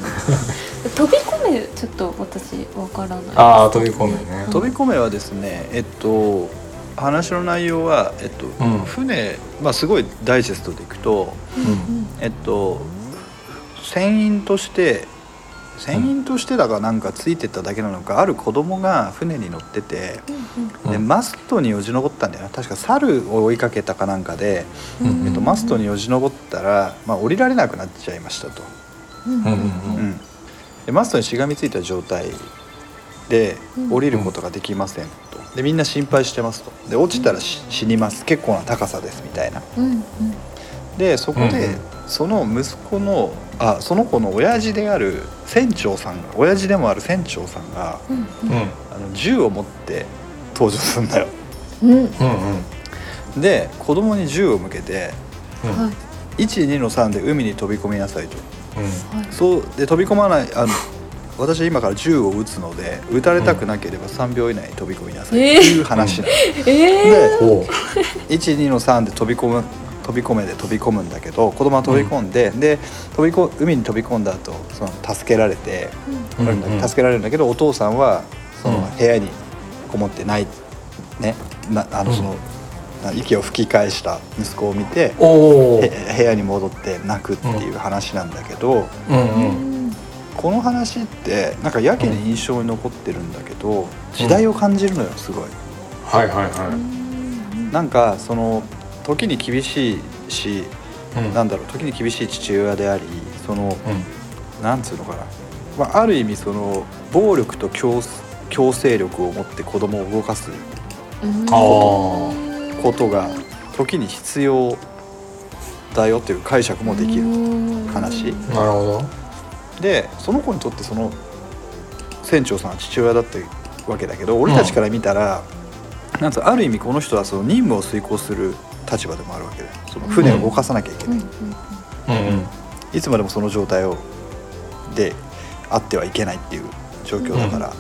飛び込めちょっと私わからない。ああ飛び込むね。飛び込めはですねえっと話の内容は、えっとうん。船、まあ、すごいダイジェストでいくと、うん。えっと、船員として船員としてだかなんかついてっただけなのかある子供が船に乗っててでうん。マストによじ登ったんだよな。確か猿を追いかけたかなんかで、うん。えっと、マストによじ登ったら、まあ、降りられなくなっちゃいましたと。うんうんうん。うん。でマストにしがみついた状態でうん降りることができませんと。でみんな心配してますと。で落ちたらし死にます。結構な高さですみたいな。でそこで、その息子のあその子の親父である船長さんが親父でもある船長さんがうんうん。あの銃を持って登場するんだよ。で子供に銃を向けてうんはい。12の3で海に飛び込みなさいと。そうで飛び込まないあの私は今から銃を撃つので撃たれたくなければ3秒以内に飛び込みなさいっていう話なの、ええほ12の3で飛び込む飛び込めで飛び込むんだけど子供は飛び込んで、で飛びこ海に飛び込んだ後その助けられて、うん。うん助けられるんだけどお父さんはそのうん。部屋にこもってない、ねなあのその、な息を吹き返した息子を見て部屋に戻って泣くっていう話なんだけど、うんううんんこの話ってなんかやけに印象に残ってるんだけど時代を感じるのよすごい。はいはいはなんかその時に厳しいし、いうん。なんだろう時に厳しい父親でありそのうん。なんつうのかな、まあ、ある意味その暴力と強強制力を持って子供を動かすうん。あー。ことが時に必要だよっていう解釈もできる話。なるほどでその子にとってその船長さんは父親だったわけだけど俺たちから見たら、なんつうのある意味この人はその任務を遂行する立場でもあるわけでその船を動かさなきゃいけない、うんうんうん。うんいつまでもその状態をであってはいけないっていう状況だから、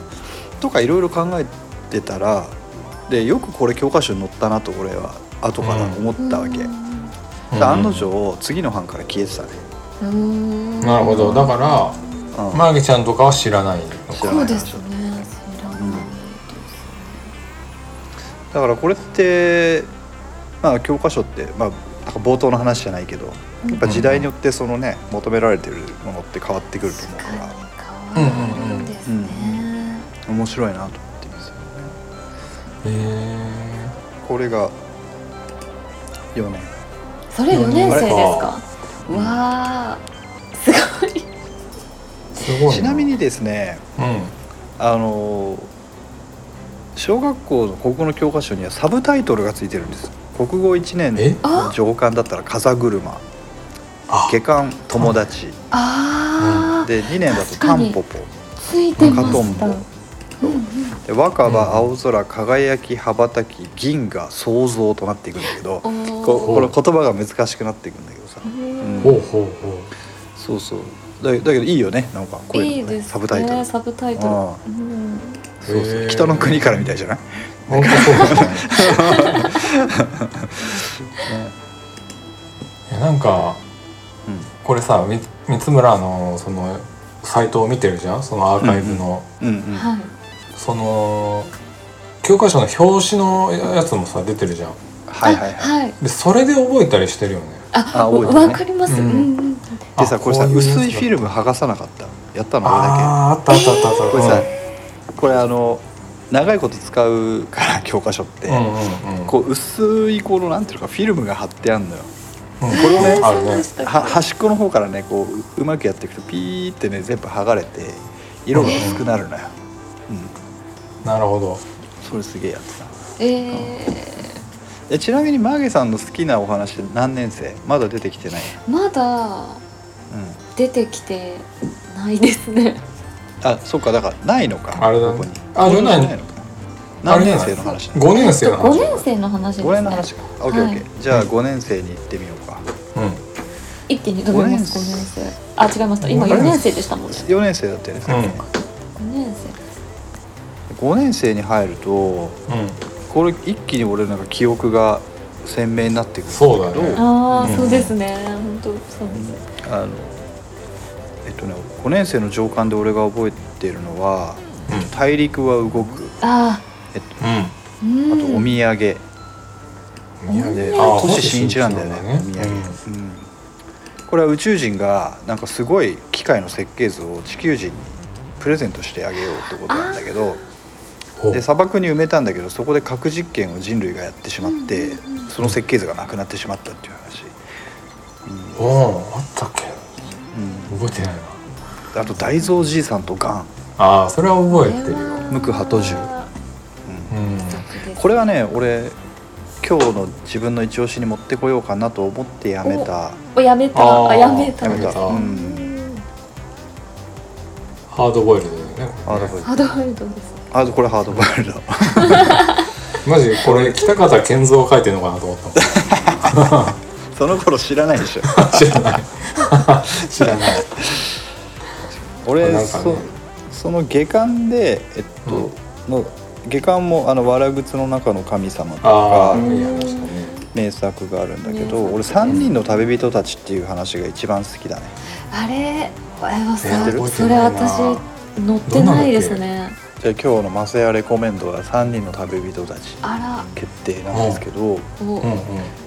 とかいろいろ考えてたらでよくこれ教科書に載ったなと俺は後から思ったわけ、で案の定次の班から消えてたね、うんなるほど。だからうん。マーゲちゃんとかは知らないの。か知らないそうですね。知らない。だからこれってまあ教科書って、まあ、なんか冒頭の話じゃないけどやっぱ時代によってそのね求められてるものって変わってくると思うから。に変わるんですね。面白いなと思ってますよね。へえこれが4年。それ4年生ですか？うんわあすごい。すごいちなみにですねうん。あの小学校の国語の教科書にはサブタイトルがついてるんです。国語1年え？の上巻だったら「風車」あ「下巻友達。あ」あで2年だと「確かに。タンポポ。ついてま赤とんぼしたうんうん」で「若葉うん。青空輝き羽ばたき銀河創造」となっていくんだけどここの言葉が難しくなっていくんださ。うんほうほう。ほそうそう。だだけどいいよね。なんかこういうのね。いいですね。サブタイトル。サブタイトル。あうん。そうそう。北の国からみたいじゃない、う本当そうだなんかうんこれさみ三村のそのサイトを見てるじゃん？そのアーカイブの、その教科書の表紙のやつもさ出てるじゃん。はいはいはい。でそれで覚えたりしてるよねあわかります。ううんでさこれさ薄いフィルム剥がさなかった？やったの？俺だああーあったあったあったあった。けこれさ、これあの長いこと使うから教科書って、うんうんうん。こう薄いこのなんていうのかフィルムが貼ってあるのよ。うん。これをね端っこの方からねこうううまくやっていくとピーってね全部剥がれて色が薄くなるのよ、うん、なるほど。それすげえやってた。ええちなみにマーゲさんの好きなお話何年生？まだ出てきてない、ーまだうん、出てきてないですね。あそっかだからないのか。あれだね。ここに。あじゃないのか。何年生の話？5年生の話5年生の話ですね。5年の話か。オッケーオッケはい。ーじゃあ5年生に行ってみようか。うん。一気に飛びます五5年年生。あ違いました今五年4年生でしたもんね。4年生だったよね。うん。5年5年生に入るとうんこれ一気に俺なんか記憶が鮮明になってくる。んだけどそうだね。生ああ、うん。そうですね。本当そう。ですあのえっとね5年生の上巻で俺が覚えてるのはうん。大陸は動く。あえっとうん。あとお土産。でお土産。であ星新一なんだよねお土産、うん。これは宇宙人がなんかすごい機械の設計図を地球人にプレゼントしてあげようってことなんだけどで砂漠に埋めたんだけどそこで核実験を人類がやってしまってうんうんうん。その設計図がなくなってしまったっていう話、おーあったっけ？うん。うん覚えてないな。あと大蔵じいさんとガン。ああそれは覚えてるよ。無垢鳩獣。うん。これはね俺今日の自分の一押しに持ってこようかなと思ってやめた。おやめた。あやめた。やめた。た。うん。ハードボイルドだよねハードボイルハードワイルドですハードこれハードボイルド。マジこれ北方健三書いてるのかなと思った その頃知らないでしょ。知らない。知らない。俺、ね。そその下巻でえっと、の下巻もあの「わらぐつの中の神様」とか名作があるんだけど俺「三人の旅人たち」っていう話が一番好きだね。あれあれはさそれ私乗ってないですねじゃあ今日のマセヤレコメンドは「三人の旅人たちあ」決定なんですけど、うんうん。こ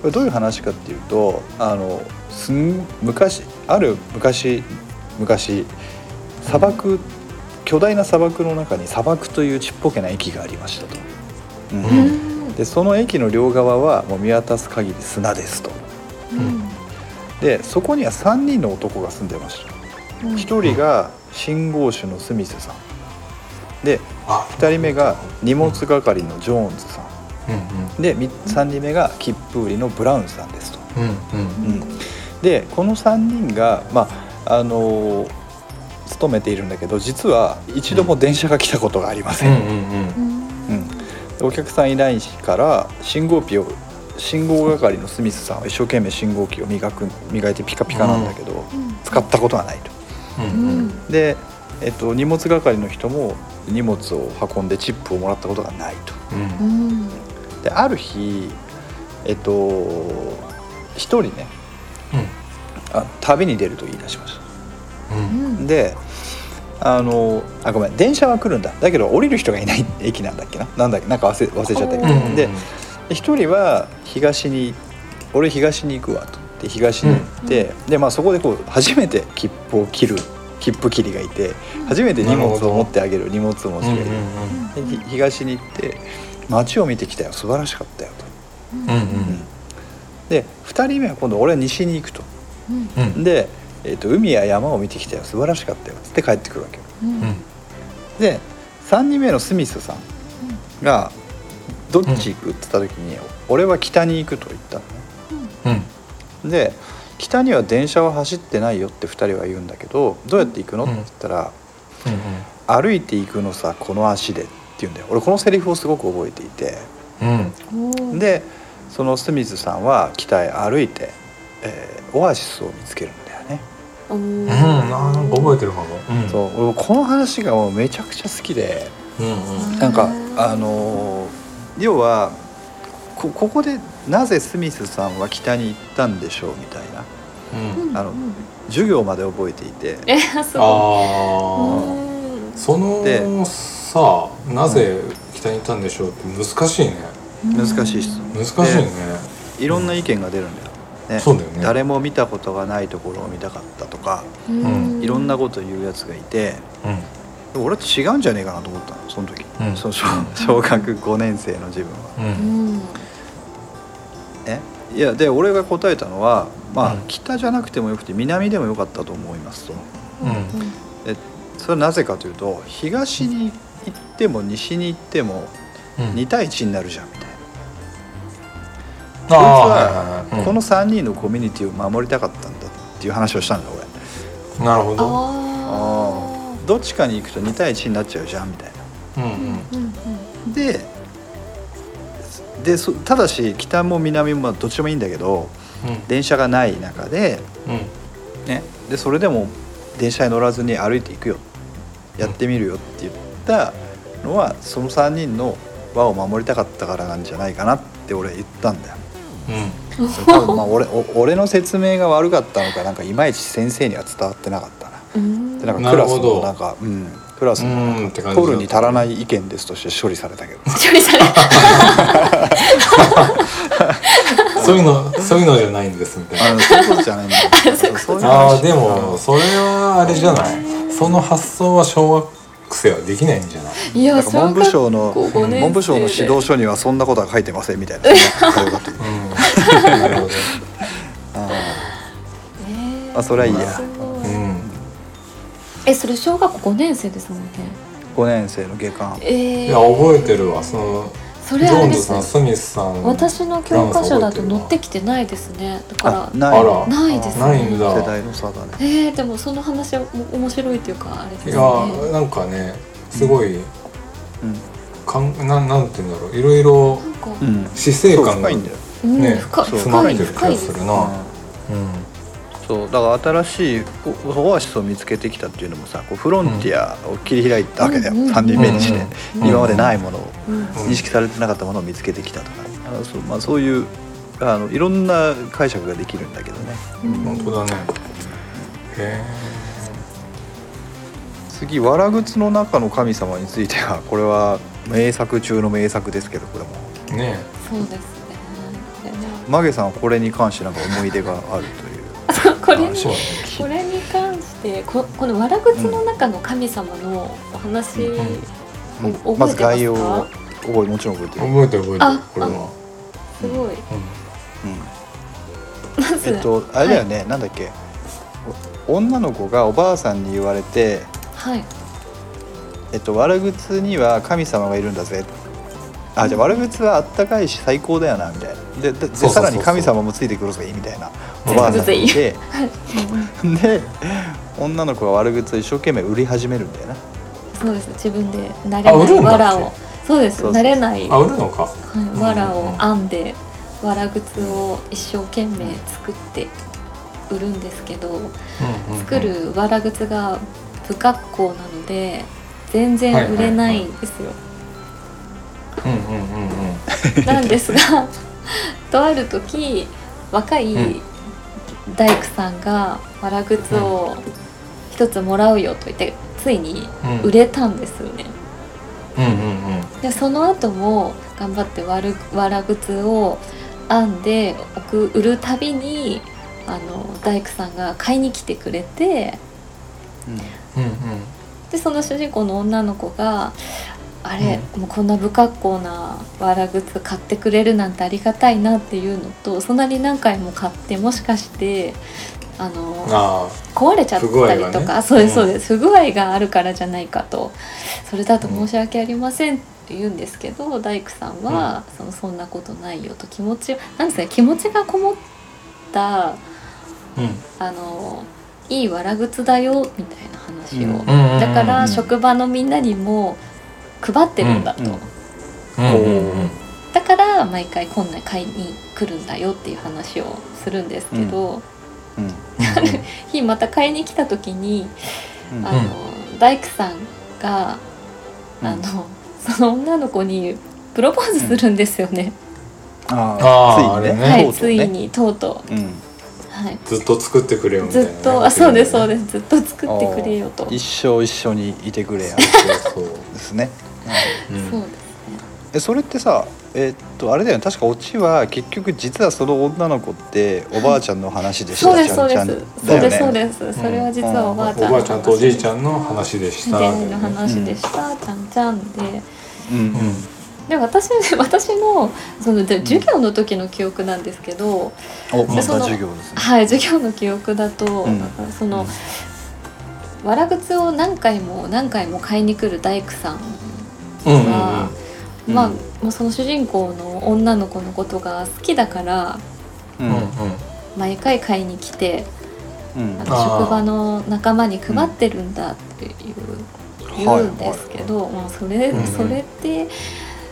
れどういう話かっていうとあのすん昔ある昔昔砂漠巨大な砂漠の中に砂漠というちっぽけな駅がありましたと。うん。ううん。でその駅の両側はもう見渡す限り砂ですと。うん。でそこには3人の男が住んでました。うん。1人が信号手のスミスさんであ2人目が荷物係のジョーンズさうんうん。んで3人目が切符売りのブラウンさんですと。うんうん。うん。でこの3人がまああのー勤めているんだけど実は一度も電車が来たことがありません、うんうんうん。でお客さんいないから信号機を信号係のスミスさんは一生懸命信号機を磨く磨いてピカピカなんだけど、使ったことはないと。うんううんん。で、えっと、荷物係の人も荷物を運んでチップをもらったことがないと。うん。うんである日えっと一人ねあ旅に出ると言い出しました。うん。うんであのあごめん電車は来るんだ。だけど降りる人がいない。駅なんだっけな？なんだっけ？なんか忘れ忘れちゃったけど、うん。で一人は東に俺東に行くわと。で東に行って、でまあそこでこう初めて切符を切る切符切りがいて初めて荷物を持ってあげる荷物持ちが東に行って街を見てきたよ。素晴らしかったよと。うんうん。で2人目は今度俺は西に行くと。で、えー、と海や山を見てきたよ。素晴らしかったよ。っつって帰ってくるわけよ。うん。うん。で3人目のスミスさんが「どっち行く?」って言った時に「俺は北に行く」と言ったのね。うん。で北には電車は走ってないよって2人は言うんだけどどうやって行くの？って言ったら「歩いて行くのさこの足で」って言うんだよ。俺このセリフをすごく覚えていて。うん。うん。でそのスミスさんは北へ歩いて、えーオアシスを見つけるんだよね。おうん。なんか覚えてるかも。うん。そう。俺この話がもうめちゃくちゃ好きで。うんうん。なんかあのー要はこここでなぜスミスさんは北に行ったんでしょうみたいな。うん。あのうん授業まで覚えていて。えそう。ああうん。そのでさなぜ北に行ったんでしょうって難しいね。難しい質問難しいね。いろんな意見が出るんだよ、ね。そうだよね。誰も見たことがないところを見たかったとかん。いろんなこと言うやつがいてうん。俺は違うんじゃねえかなと思ったのその時、うん。その小 小学5年生の自分は。ううんんね、いやで俺が答えたのはまあ、うん。北じゃなくてもよくて南でもよかったと思いますと。うん。でそれはなぜかというと東に行っても西に行ってもうん。2対1になるじゃんみたいな。ああこいつはこの3人のコミュニティを守りたかったんだっていう話をしたんだ俺。なるほど。あどっちかに行くと2対1になっちゃうじゃんみたいな。うんうん。ーうん。ででそただし北も南もどっちでもいいんだけど電車がない中で,、うん。ね、でそれでも電車に乗らずに歩いていくよ。やってみるよって言ったのはその3人の輪を守りたかったからなんじゃないかなって俺は言ったんだよ。うん。多分まあ俺お俺の説明が悪かったのかなんかいまいち先生には伝わってなかったな。うん。でなんかクラスのなんか、うん、クラスのうんなんって感じだったか取るに足らない意見ですとして処理されたけど。処理され そういうのそういうのじゃないんですみたいな。あのそういうことじゃないんだ。よ。そういう話ああでもそれはあれじゃない。その発想は小学生はできないんじゃない？いや文部省の文部省の指導書にはそんなことは書いてませんみたいなうん。なるほど。あそれはいいや。うんえそれ小学校5年生ですもんね。5年生の下巻。えいや覚えてるわ。そのそジョーンズれあれですさんスミスさん私の教科書だと載ってきてないですね。だからあない。あら。ないですね。ないんだ。世代の差だね。えー、でもその話はお面白いっていうかあれですいねやなんかねすごいうん。かんなんなんて言うんだろう。いろいろなんか、うん。死生そう観が深いんだよ。うんね深いそう詰ま深いってる気が深いですするなうんそうだから新しいオアシスを見つけてきたっていうのもさこうフロンティアを切り開いたわけだよ、うんうん3人目にして、うん今までないものを、うん。認識されてなかったものを見つけてきたとか。あのそう,、まあ、そういうあのいろんな解釈ができるんだけどね。うん。本当だね。へ次「わらぐつの中の神様」についてはこれは名作中の名作ですけどこれも。え。ねそうですね。マゲさんはこれに関してなんか思い出があるというこれにこれに関してここの「わらぐつの中の神様」のお話、うんおまず概要覚を覚えもちろん覚えてる、覚えてる覚えてる。あこれは。すごい。うん。まず、えっとあれだよね、なんだっけ？お女の子がおばあさんに言われてはい。えっと、わらぐつには神様がいるんだぜあじゃあわらぐつはあったかいし最高だよなみたいな。ででさらに神様もついてくるぜみたいな。おばあさんがいて。で女の子がわらぐつを一生懸命売り始めるんだよな。そうです。自分で慣れないわらを。そうです。慣れない。あ売るのか？はい、わらを編んでわら靴を一生懸命作って売るんですけど作るわら靴が不格好なので全然売れないんですよ。うんうんうんうんなんですが とある時若いうん。大工さんがわら靴を一つもらうよと言ってついにうん。売れたんですよね。うんうんうん。でその後も頑張ってわるわら靴を編んで売るたびにあの大工さんが買いに来てくれてうんうん。でその主人公の女の子が「あれ、もうこんな不格好なわら靴買ってくれるなんてありがたいな」っていうのとそんなに何回も買ってもしかしてあのあ壊れちゃったりとか、がね。あそうですそうです、不具合があるからじゃないかと。それだと申し訳ありませんって言うんですけど大工さんは、そのそんなことないよと気持ちなんですかね気持ちがこもったあのいいわら靴だよみたいな話を、うん。うん。うん。だからうん職場のみんなにも配ってるんだと、うんうん。うんうんだから毎回こんな買いに来るんだよっていう話をするんですけど、うん。日また買いに来た時にうん。あの、大工さんがうん。あの、その女の子にプロポーズするんですよね、あついにはいつとうとうね。いにとうとう。はい、ずっと作ってくれよみたいな。ねずっとあそうですそうすです。ずっと作ってくれよと。一生一緒にいてくれや。そうですね、うんそうですね。えそれってさえっとあれだよね。確かオチは結局実はその女の子っておばあちゃんの話でした。そうですそうです。ちゃんちゃんそうですそうです。それは実はおばあちゃんおばあちゃんとおじいちんゃんの話でした。の話でした、ちゃんちゃんで。うん。うん。で私 私のそので授業の時の記憶なんですけど、おまたその授業ですね。はい授業の記憶だと、ん。その、わら靴を何回も何回も買いに来る大工さんうんうんまあもうその主人公の女の子のことが好きだから毎回買いに来てうん。あの職場の仲間に配ってるんだっていう、言うんですけど、まあ、それそれって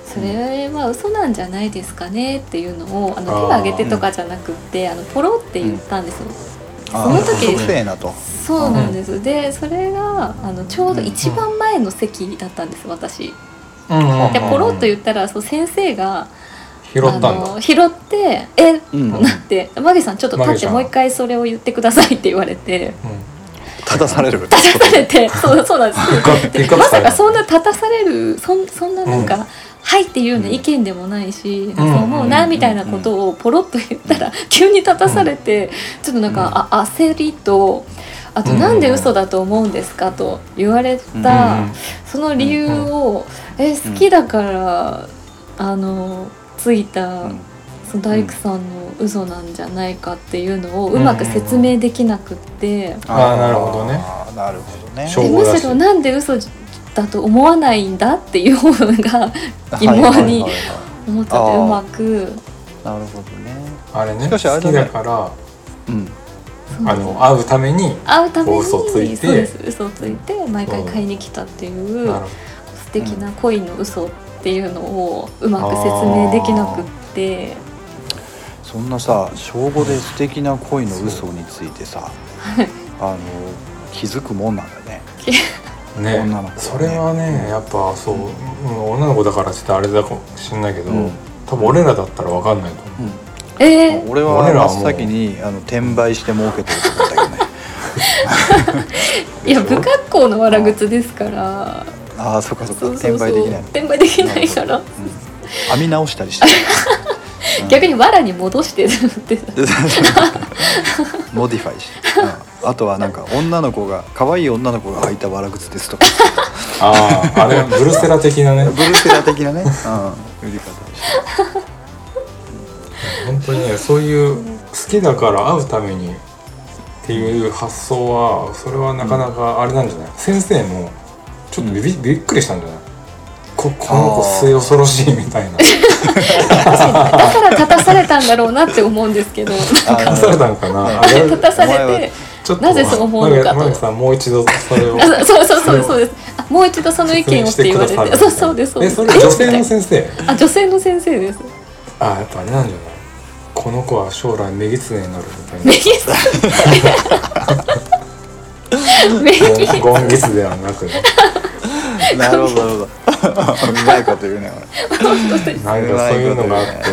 それは嘘なんじゃないですかねっていうのをあの手を挙げてとかじゃなくってあのポロって言ったんですよ。あその時そうなんです、でそれがあのちょうど一番前の席だったんです私。でポロッと言ったらそう先生が拾ったんだ。あの拾って「えっ?」うん。となって「マギさんちょっと立ってマギさん。もう一回それを言ってください」って言われて。立たされる。立たされて そうそうなんです。ピックアッまさかそんな立たされるそんそんななんか、うん。はいっていうような意見でもないし、ん。そう思うなみたいなことをポロッと言ったら、急に立たされて、ちょっとなんか、あ焦りとあと「うんなんで嘘だと思うんですか?」と言われた、うんその理由を「え好きだから、あのついたん。その大工さんの嘘なんじゃないかっていうのをうまく説明できなくって、あーなるほどね。なるほどね。でむしろなんで嘘だと思わないんだっていう方が疑問に思っちゃってあー。うまく。なるほどね。あれね好ね。きだからうんあの会うために会うために嘘ついて嘘をついて毎回買いに来たっていうなるほ素敵な恋の嘘っていうのをうまく説明できなくって。そんなさ小5で素敵な恋の嘘についてさあの気づくもんなんだね。どね女の子はね。それはねやっぱそう、うん女の子だからちょっとあれだかもしれないけど、うん。多分俺らだったら分かんないと思うえー、俺は真っ先にあの転売して儲けてると思ったけどね。いや不格好のわら靴ですから。ああそっかそっか。転売できない。の転売できないから。うん。編み直したりしてる。逆にわらに戻してるって。modify して、うん。あとはなんか女の子が可愛い女の子が履いたわら靴ですとか。あああれブルセラ的なね。ブルセラ的なね、うん、売り方をして本当にねそういう好きだから会うためにっていう発想はそれはなかなかあれなんじゃない、先生もちょっとビビ,、びっくりしたんじゃない？ここの子末恐ろしいみたいな。だから立たされたんだろうなって思うんですけど。あ出されたんかな。立たされてなぜそう思うのかとさんもう一度それをあそうそうそうそうです。あもう一度その意見をって言われて。そうそうですそうえです。それ女性の先生？あ女性の先生です。あやっぱあれなんじゃない？この子は将来メギツネになるみメギスメギたいなゴンギスではなくね。なるほど。なるほどうまいこと言うね。なんかそういうのがあって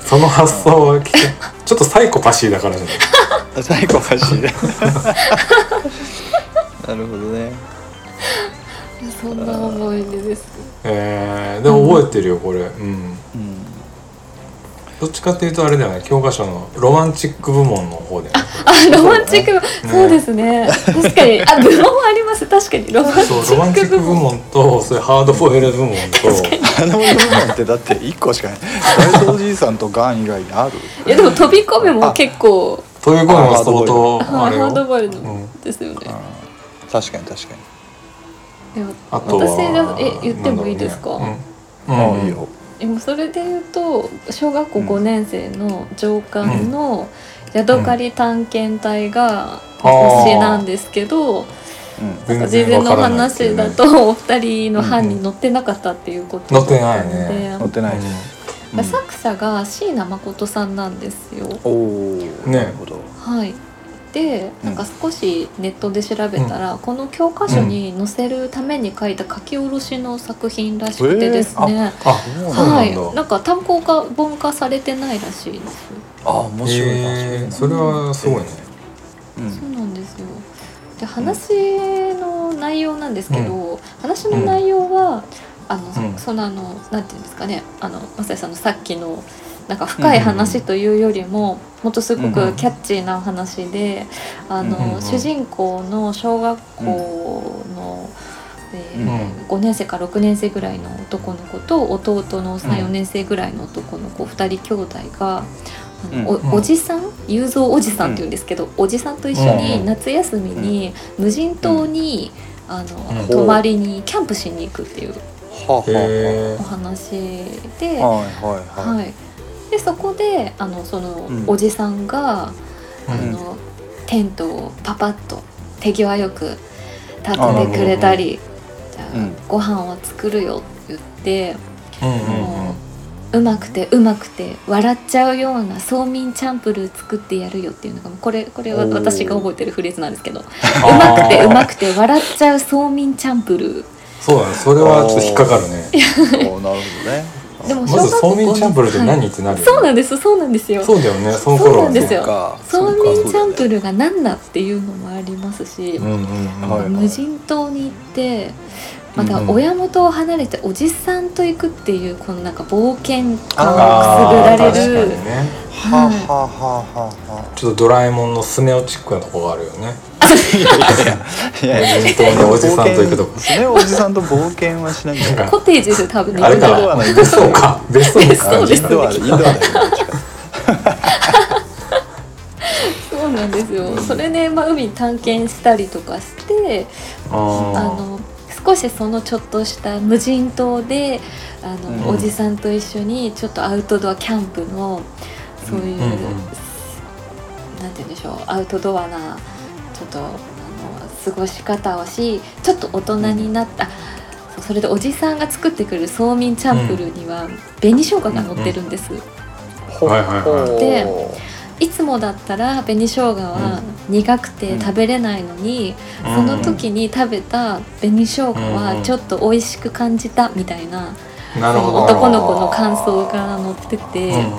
その発想はきちょっとサイコパシーだからじゃない俺サイコパシーなるほどね。そんな思い出です。えー、でも覚えてるよこれ。うんうんどっちかっていうとあれだよね教科書のロマンチック部門の方で、ね、あロマンチックそうですね。確かに。あ部門あります。確かに。ロマンチそうロマンチック部門門とそれハードボイルド部門と。あの部分ってだって1個しかない。大東おじいさんとガン以外にある。いやでも飛び込めも結構。ということは相当あれはいハードよボイルドうんですよね、確かに確かに。でもあとは私がえ言ってもいいですか、なん。だろうねあうん。あいいよでもそれで言うと小学校5年生の上官のヤドカリ探検隊が推しなんですけど、うん。全事前の話だとお二人の班に載ってなかったっていうこと載ってないね。乗ってないです、うん作者が椎名誠さんなんですよ。おおねなるほどはいでなんか少しネットで調べたら、この教科書に載せるために書いた書き下ろしの作品らしくてですね、あそうなはい。なんか単行化本化されてないらしいです。あ面白いな、へー。それは。すごいね。うん。そうなんですよ。で話の内容なんですけど、話の内容は、あの、うん。そのあのなんていうんですかね。あのまさやさんのさっきのなんか深い話というよりも、もっとすごうんくキャッチーな話で、あの、主人公の小学校の、えーう5年生か6年生ぐらいの男の子と弟のうん。34年生ぐらいの男の子2人兄弟が、おおじさん？雄三おじさんっていうんですけど、おじさんと一緒うん。に夏休みに無人島に、あのうん。泊まりにキャンプしに行くっていうお話で、はい、でそこであのその、うん。おじさんが、うん。あのテントをパパッと手際よく立ててくれたり、じゃあ、うん。ご飯を作るよって言って、うんうんうん。もううまくてうまくて笑っちゃうようなそうみんチャンプルー作ってやるよっていうのがこれこれは私が覚えてるフレーズなんですけど うまくてうまくて笑っちゃうそうみんチャンプルー。そうだね。それはちょっと引っかかるね。おなるほどねでもまずソーミンチャンプルって何はいってなるそうなんですそうなんですよ。そうだよねそのそう頃なんですよそっかそうみんチャンプルが何だっていうのもありますし、うんうん。うんはい。無人島に行ってまたうん親元を離れておじさんと行くっていうこのなんか冒険感をくすぐられる。ねはあはあはあはあはちょっとドラえもんのスネ夫チックなとこがあるよね。あいやいや本当おじさんと行くとこそれおじさんと冒険はしないコテージで多分あれか別荘か別荘か、インドアだよそうなんですよそれで、まあ、海探検したりとかしてあの少しそのちょっとした無人島であの、おじさんと一緒にちょっとアウトドアキャンプのそうい、うなんて言うんでしょうアウトドアなとあの過ごし方をしちょっと大人になった、うん、それでおじさんが作ってくるそうみんチャンプルには紅生姜が乗ってるんです。でいつもだったら紅生姜は苦くて食べれないのに、うん、その時に食べた紅生姜はちょっと美味しく感じたみたいな、うん、男の子の感想が載ってて、うん、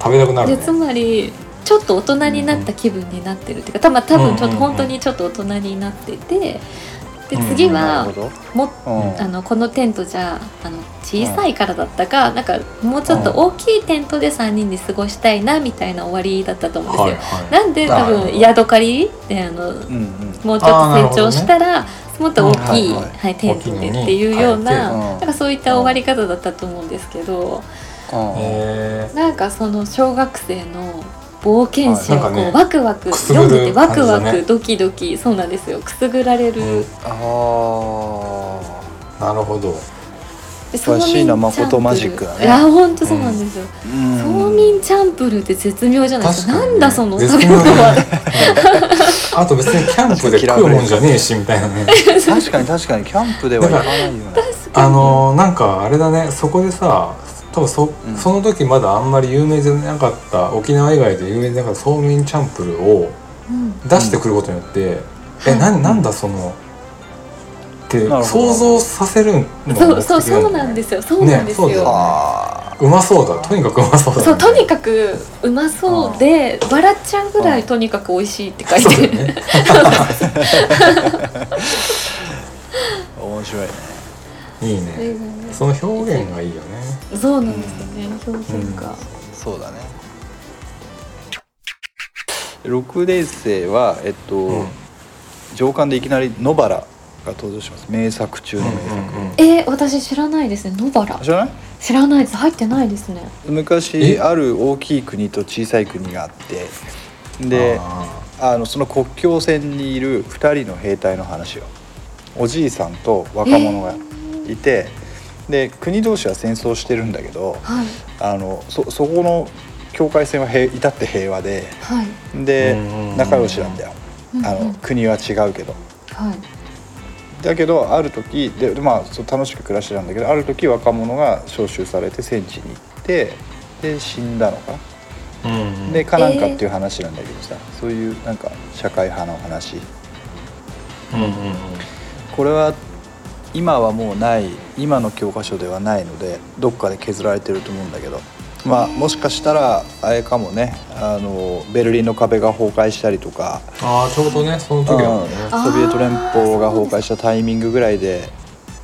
食べたくなる、ね、でつまりちょっと大人になった気分になってるっていうか多分多分ちょっと本当にちょっと大人になってて。で次はも、あのこのテントじゃあの小さいからだったか、なんかもうちょっと大きいテントで3人で過ごしたいなみたいな終わりだったと思うんですよ。はいはい、なんで多分ヤドカリであの、うんうん、もうちょっと成長したら、ね、もっと大きい、はい、はい、テントでっていうような,、なんかそういった終わり方だったと思うんですけど、なんかその小学生の冒険心をこう、ね、ワクワク読んでてワクワクドキドキそうなんですよ。くすぐられる、うん、ああなるほど。詳しいの誠マジックだね。いや本当そうなんですよ、うん、そうみんチャンプルって絶妙じゃないですか。か、ね、なんだその食べ物は。あと別にキャンプで食うもんじゃねえしみたいなね。確かに確かにキャンプでは行かないよね。あのなんかあれだね。そこでさ多分そ,、その時まだあんまり有名じゃなかった沖縄以外で有名じゃなかったそうみんチャンプルを出してくることによって、うん、えななんだそのって想像させるのが、そうそうそうなんですよ。そうなんですよ、ね、うまそうだ。とにかくうまそうだ、ね、そうとにかくうまそうで笑っちゃうぐらいとにかく美味しいって書いてる、ね、面白いねいいね。その表現がいいよね。そうなんですよね、うん、表現が、うん、そうだね。6年生はえっと、うん、上巻でいきなり野原が登場します。名作中の名作、うんうん、えー、私知らないですね。野原。知らない？知らないです。入ってないですね。昔ある大きい国と小さい国があってであのその国境線にいる2人の兵隊の話をおじいさんと若者がいて、えーで国同士は戦争してるんだけど、はい、あのそそこの境界線は至って平和で、はい、で仲良しなんだよ、あの国は違うけど。はい、だけどある時で、まあ、楽しく暮らしてたんだけどある時若者が召集されて戦地に行ってで死んだのかな。うんうん、でかなんかっていう話なんだけどさ、えー、そういうなんか社会派の話、うんうんうん、これは今はもうない今の教科書ではないのでどっかで削られてると思うんだけど。まあもしかしたらあれかもね。あのベルリンの壁が崩壊したりとか。ああちょうどねその時はね、うん、ソビエト連邦が崩壊したタイミングぐらいで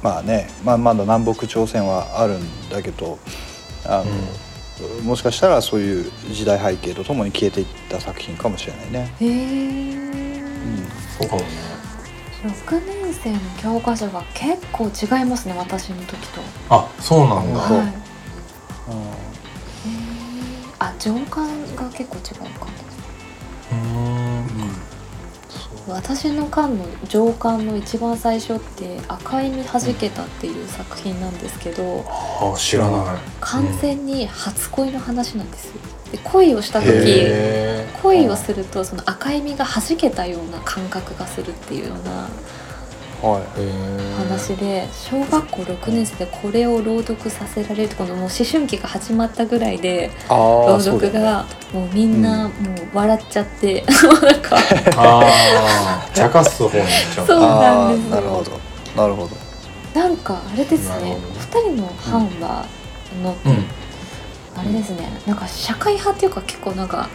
まあね、まあ、まだ南北朝鮮はあるんだけどあの、うん、もしかしたらそういう時代背景とともに消えていった作品かもしれないね。へえ、うん、そうかもね6年生の教科書が結構違いますね私の時と。あそうなんだ、はい、う。ん、あ上巻が結構違うかうん。私の巻の上巻の一番最初って「赤い実はじけた」っていう作品なんですけど、あ知らない。完全に初恋の話なんですよで恋をした時恋をするとその赤い実がはじけたような感覚がするっていうような話で小学校6年生でこれを朗読させられるとこのもう思春期が始まったぐらいで朗読がもうみんなもう笑っちゃって、うん、なんかああ茶化す方にそうなんですなるほど。なるほど。なんかあれですね。2人の班はの、うんあれですね。なんか社会派っていうか結構なんか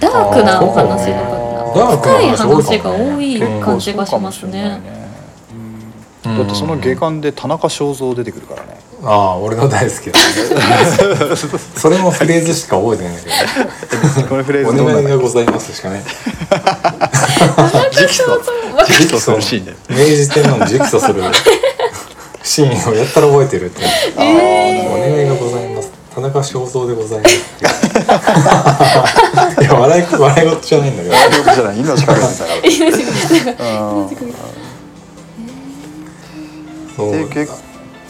ダークなお話だから深い話が多い感じがしますね。だってその下巻で田中正造出てくるからね。ああ俺の大好きだ、それもフレーズしか覚えてないんだけど。これフレーズお願いがございますしかね。直訴直訴するシーンで明治天皇の直訴するシーンをやったら覚えてるって、えー、お願いがございます田中正蔵でございます。いや笑い笑い事じゃないんだけど。大丈夫じゃない命かけてたから。で血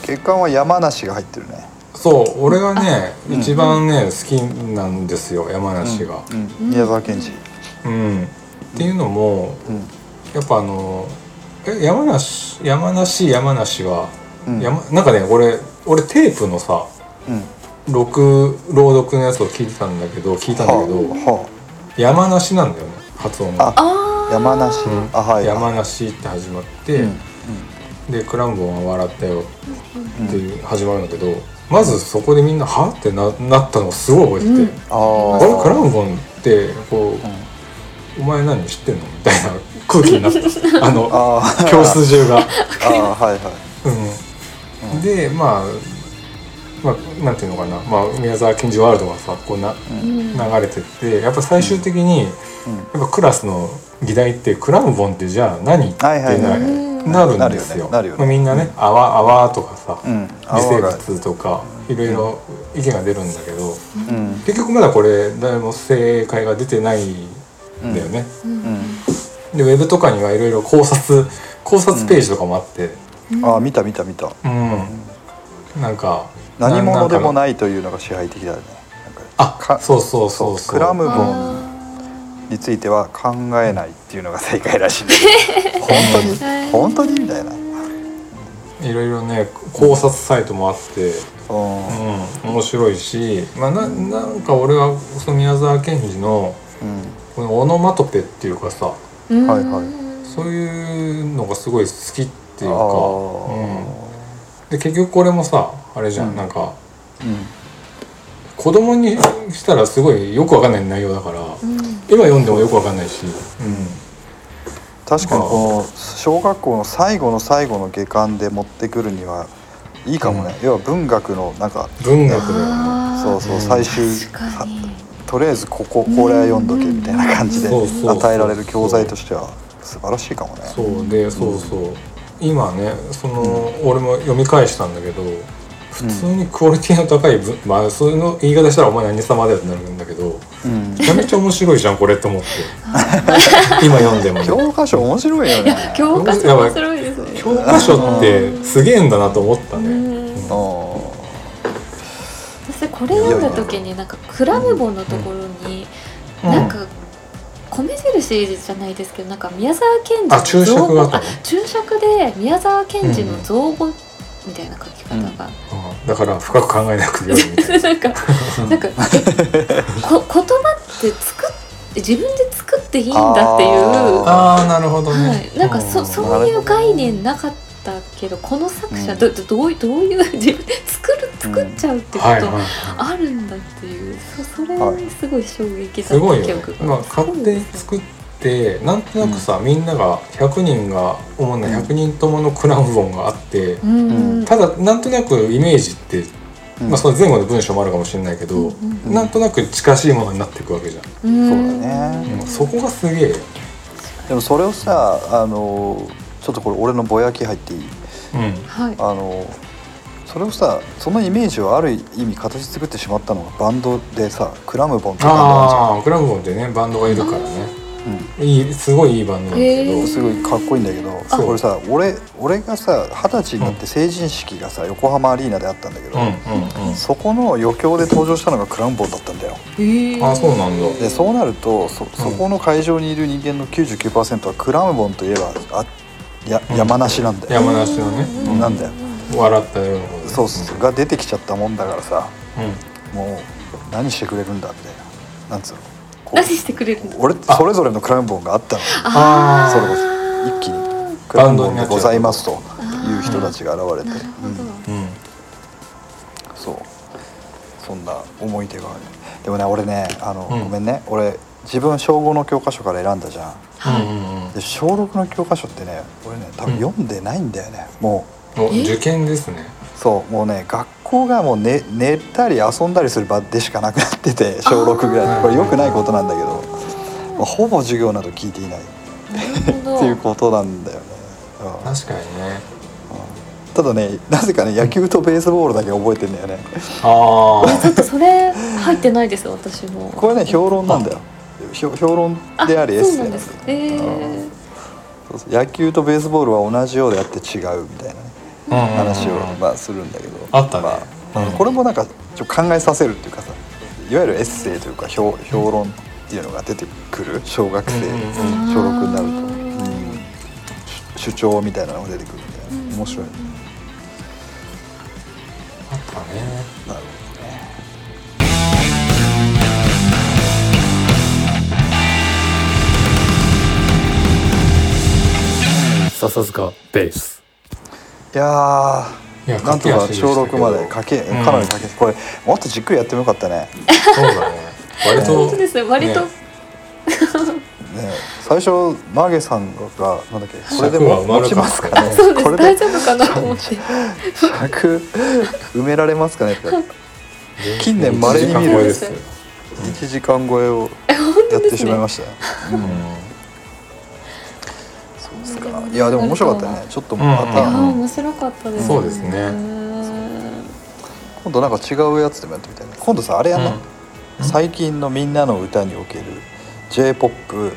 血管は山梨が入ってるね。そう俺がねうん。一番ね好きなんですよ山梨が。うん。うん。宮沢賢治。うん。っていうのもうん。やっぱあのえ山梨山梨山梨は、うん。山なんかね俺俺テープのさうん録朗読のやつを聞いてたんだけど聞いたんだけど、は山梨なんだよね発音が。ああー。山梨。うん。あはい山梨って始まって、うんで「クランボンは笑ったよ」うんっていう始まるんだけど、まずそこでみんな「は?」ってななったのをすごい覚えててうん「ああれクランボンってこう、うんお前何知ってんの?」みたいな空気になった。あの教室中が。あーはいはい。うん、でまあまあなんていうのかな、まあ、宮沢賢治ワールドがさこうなうん。流れてってやっぱ最終的に、うん。やっぱクラスの議題ってクラムボンってじゃあ何？ってななるんですよ。みんなね「あわあわ」とかさ、うん。微生物とかいろいろ意見が出るんだけど、うん。結局まだこれ誰も正解が出てないんだよね。うん。でウェブとかにはいろいろ考察考察ページとかもあって、あー見た見た見た。うん。なんか何者でもいないというのが支配的だよね。あかそうそうそうそう。クラムボンあについては考えないっていうのが正解らしい。本当に。本当にみたいな。いろいろね考察サイトもあって、うん。うん、面白いし、まあ、ななんか俺はその宮沢賢治のうん。このオノマトペっていうかさ。ーはいはい。そういうのがすごい好きっていうか、あうん、で結局これもさあれじゃん、うん。なんかーうん。子供にしたらすごいよくわかんない内容だから、うん。今読んでもよくわかんないし、確かにこの小学校の最後の最後の下巻で持ってくるにはいいかもね、要は文学のなんか文学だよね。そうそううん最終とりあえずこここれは読んどけみたいな感じで与えられる教材としては素晴らしいかもね。そうでそうそう今ねその、俺も読み返したんだけど普通にクオリティの高い文、まあそういうの言い方したらお前何様だよってなるんだけどうん。めちゃめちゃ面白いじゃんこれって思って。今読んでもね。教科書面白いよね。教科書面白いですね。教科書ってすげえんだなと思ったね、うん。あ私これ読んだ時になんかクラムボンのところになんか米印じゃないですけどなんか宮沢賢治あ注釈があ注釈で宮沢賢治の造語みたいな書き方が、うん。だから深く考えなくてよいみたいな。なんかなんかえ こ言葉って作っ自分で作っていいんだっていう。ああなるほどね、はい、なんかそ,、うそういう概念なかったけどこの作者どどどういどういう自分で作る作っちゃうってことあるんだっていう。そそれはい。すごい衝撃だすごいよった記憶が、まあ、勝手に作ってなんとなくさ、みんなが100人が主な100人とものクラウンボンがあって、うん。ただなんとなくイメージって、うん。まあ、その前後の文章もあるかもしれないけど、うんなんとなく近しいものになっていくわけじゃん、うん。そうだね。もうそこがすげえよ、でもそれをさあのちょっとこれ俺のぼやき入っていい？うん、はい。あのそれをさそのイメージをある意味形作ってしまったのがバンドでさクラムボンってバンドあああクラウンボンってねバンドがいるからね。るじいいすごいいいバンドなんだけど、すごいかっこいいんだけど。これさ俺俺がさ二十歳になって成人式がさ横浜アリーナであったんだけど、うんうんうん。そこの余興で登場したのがクラムボンだったんだよ。へえあそうなんだ。でそうなるとそそこの会場にいる人間の99%はクラムボンといえばあやうん山梨なんだよ、山梨のね、うんなんだよ。笑ったようなことそうそうが出てきちゃったもんだからさ。うん。もう何してくれるんだみたいななんつうの。こう何してくれるの？俺あ。それぞれのクラムボンがあったの。あー。それこそ一気にクラムボンでございますという人たちが現れて、うん。そう。そんな思い出がある。でもね俺ねあの、うん。ごめんね。俺自分小5の教科書から選んだじゃん。はい。うんうんうんで小6の教科書ってね俺ね多分読んでないんだよね、もお受験ですね。うそう。もうね学校がもう寝寝たり遊んだりする場でしかなくなってて小6ぐらい。これ良くないことなんだけど、まあ、ほぼ授業など聞いていない。っていうことなんだよね、うん。確かにね。ただねなぜかね野球とベースボールだけ覚えてんだよね。あちょっとそれ入ってないです私も。これね評論なんだよ評評論でありエッセイなんんですすそうなでかえー野球とベースボールは同じようであって違うみたいなね。あ、うん話をまあするんだけど。あったね。まあうん。これもなんかちょ考えさせるっていうかさいわゆるエッセイというか評評論っていうのが出てくる？小学生小6になると、主主張みたいなのが出てくるみたいな。面白いね。あったね。なるほど笹塚ベースいやいやーなんとか小6までかかけうん。かなりかけてこれもっとじっくりやってもよかったね。そうだね。割と本当ですね割と、ね。ね最初マーゲさんがなんだっけこれでも持ちますかね？これで大丈夫かな？と思って尺埋められますかね？って。近年稀に見る。一時間超えですよ。1時間超えをやってしまいましたよ、うんか。いやでも面白かったね。ちょっとまうん。いやた、ー面白かったですそうですね。うん今度なんか違うやつでもやってみたいな。今度さあれやんな、うん。最近のみんなの歌における j p o p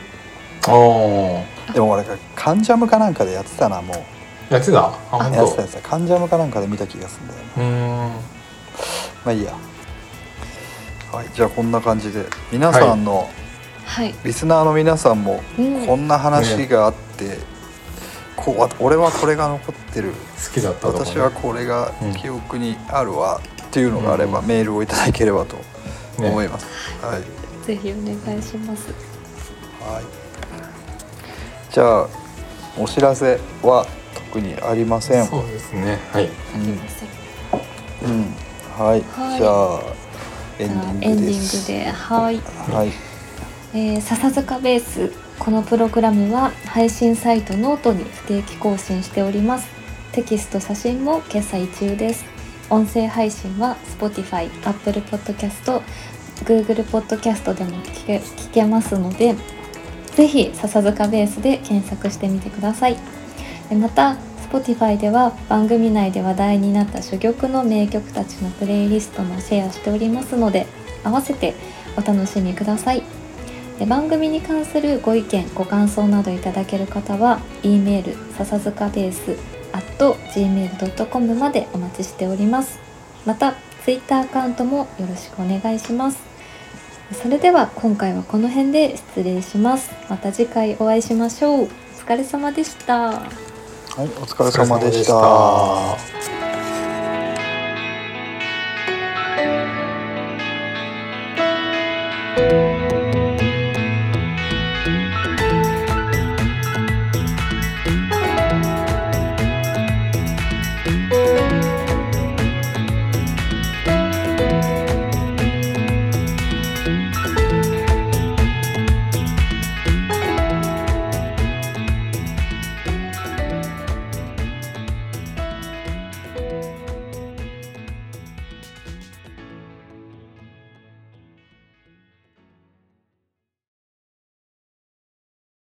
でも俺カンジャムかなんかでやってたなもう。やってた？やってた当やつだカンジャムかなんかで見た気がするんだよね。うーん。まあいいや。はいじゃあこんな感じで皆さんの、はい。リスナーの皆さんもうん。こんな話があって、こうわ俺はこれが残ってる。好きだったとかね。私はこれがうん記憶にあるわ。っていうのがあれば、うん。メールをいただければと ね。思います、はい、ぜひお願いします。はい、じゃあお知らせは特にありません。そうですね。はい。うん、うん、はい、はい。じゃあエンディングエンデですィングで。はい。はい。えー笹塚ベースこのプログラムは配信サイトノートに不定期更新しております。テキスト写真も決済中です。音声配信は Spotify、Apple Podcast、Google Podcast でも聞け聞けますのでぜひ笹塚ベースで検索してみてください。また Spotify では番組内で話題になった珠玉の名曲たちのプレイリストもシェアしておりますので合わせてお楽しみください。で番組に関するご意見ご感想などいただける方は e メール笹塚ベース at gmail.com までお待ちしております。また Twitter アカウントもよろしくお願いします。それでは今回はこの辺で失礼します。また次回お会いしましょう。お疲れ様でした。はいお疲れ様でした。お疲れ様でした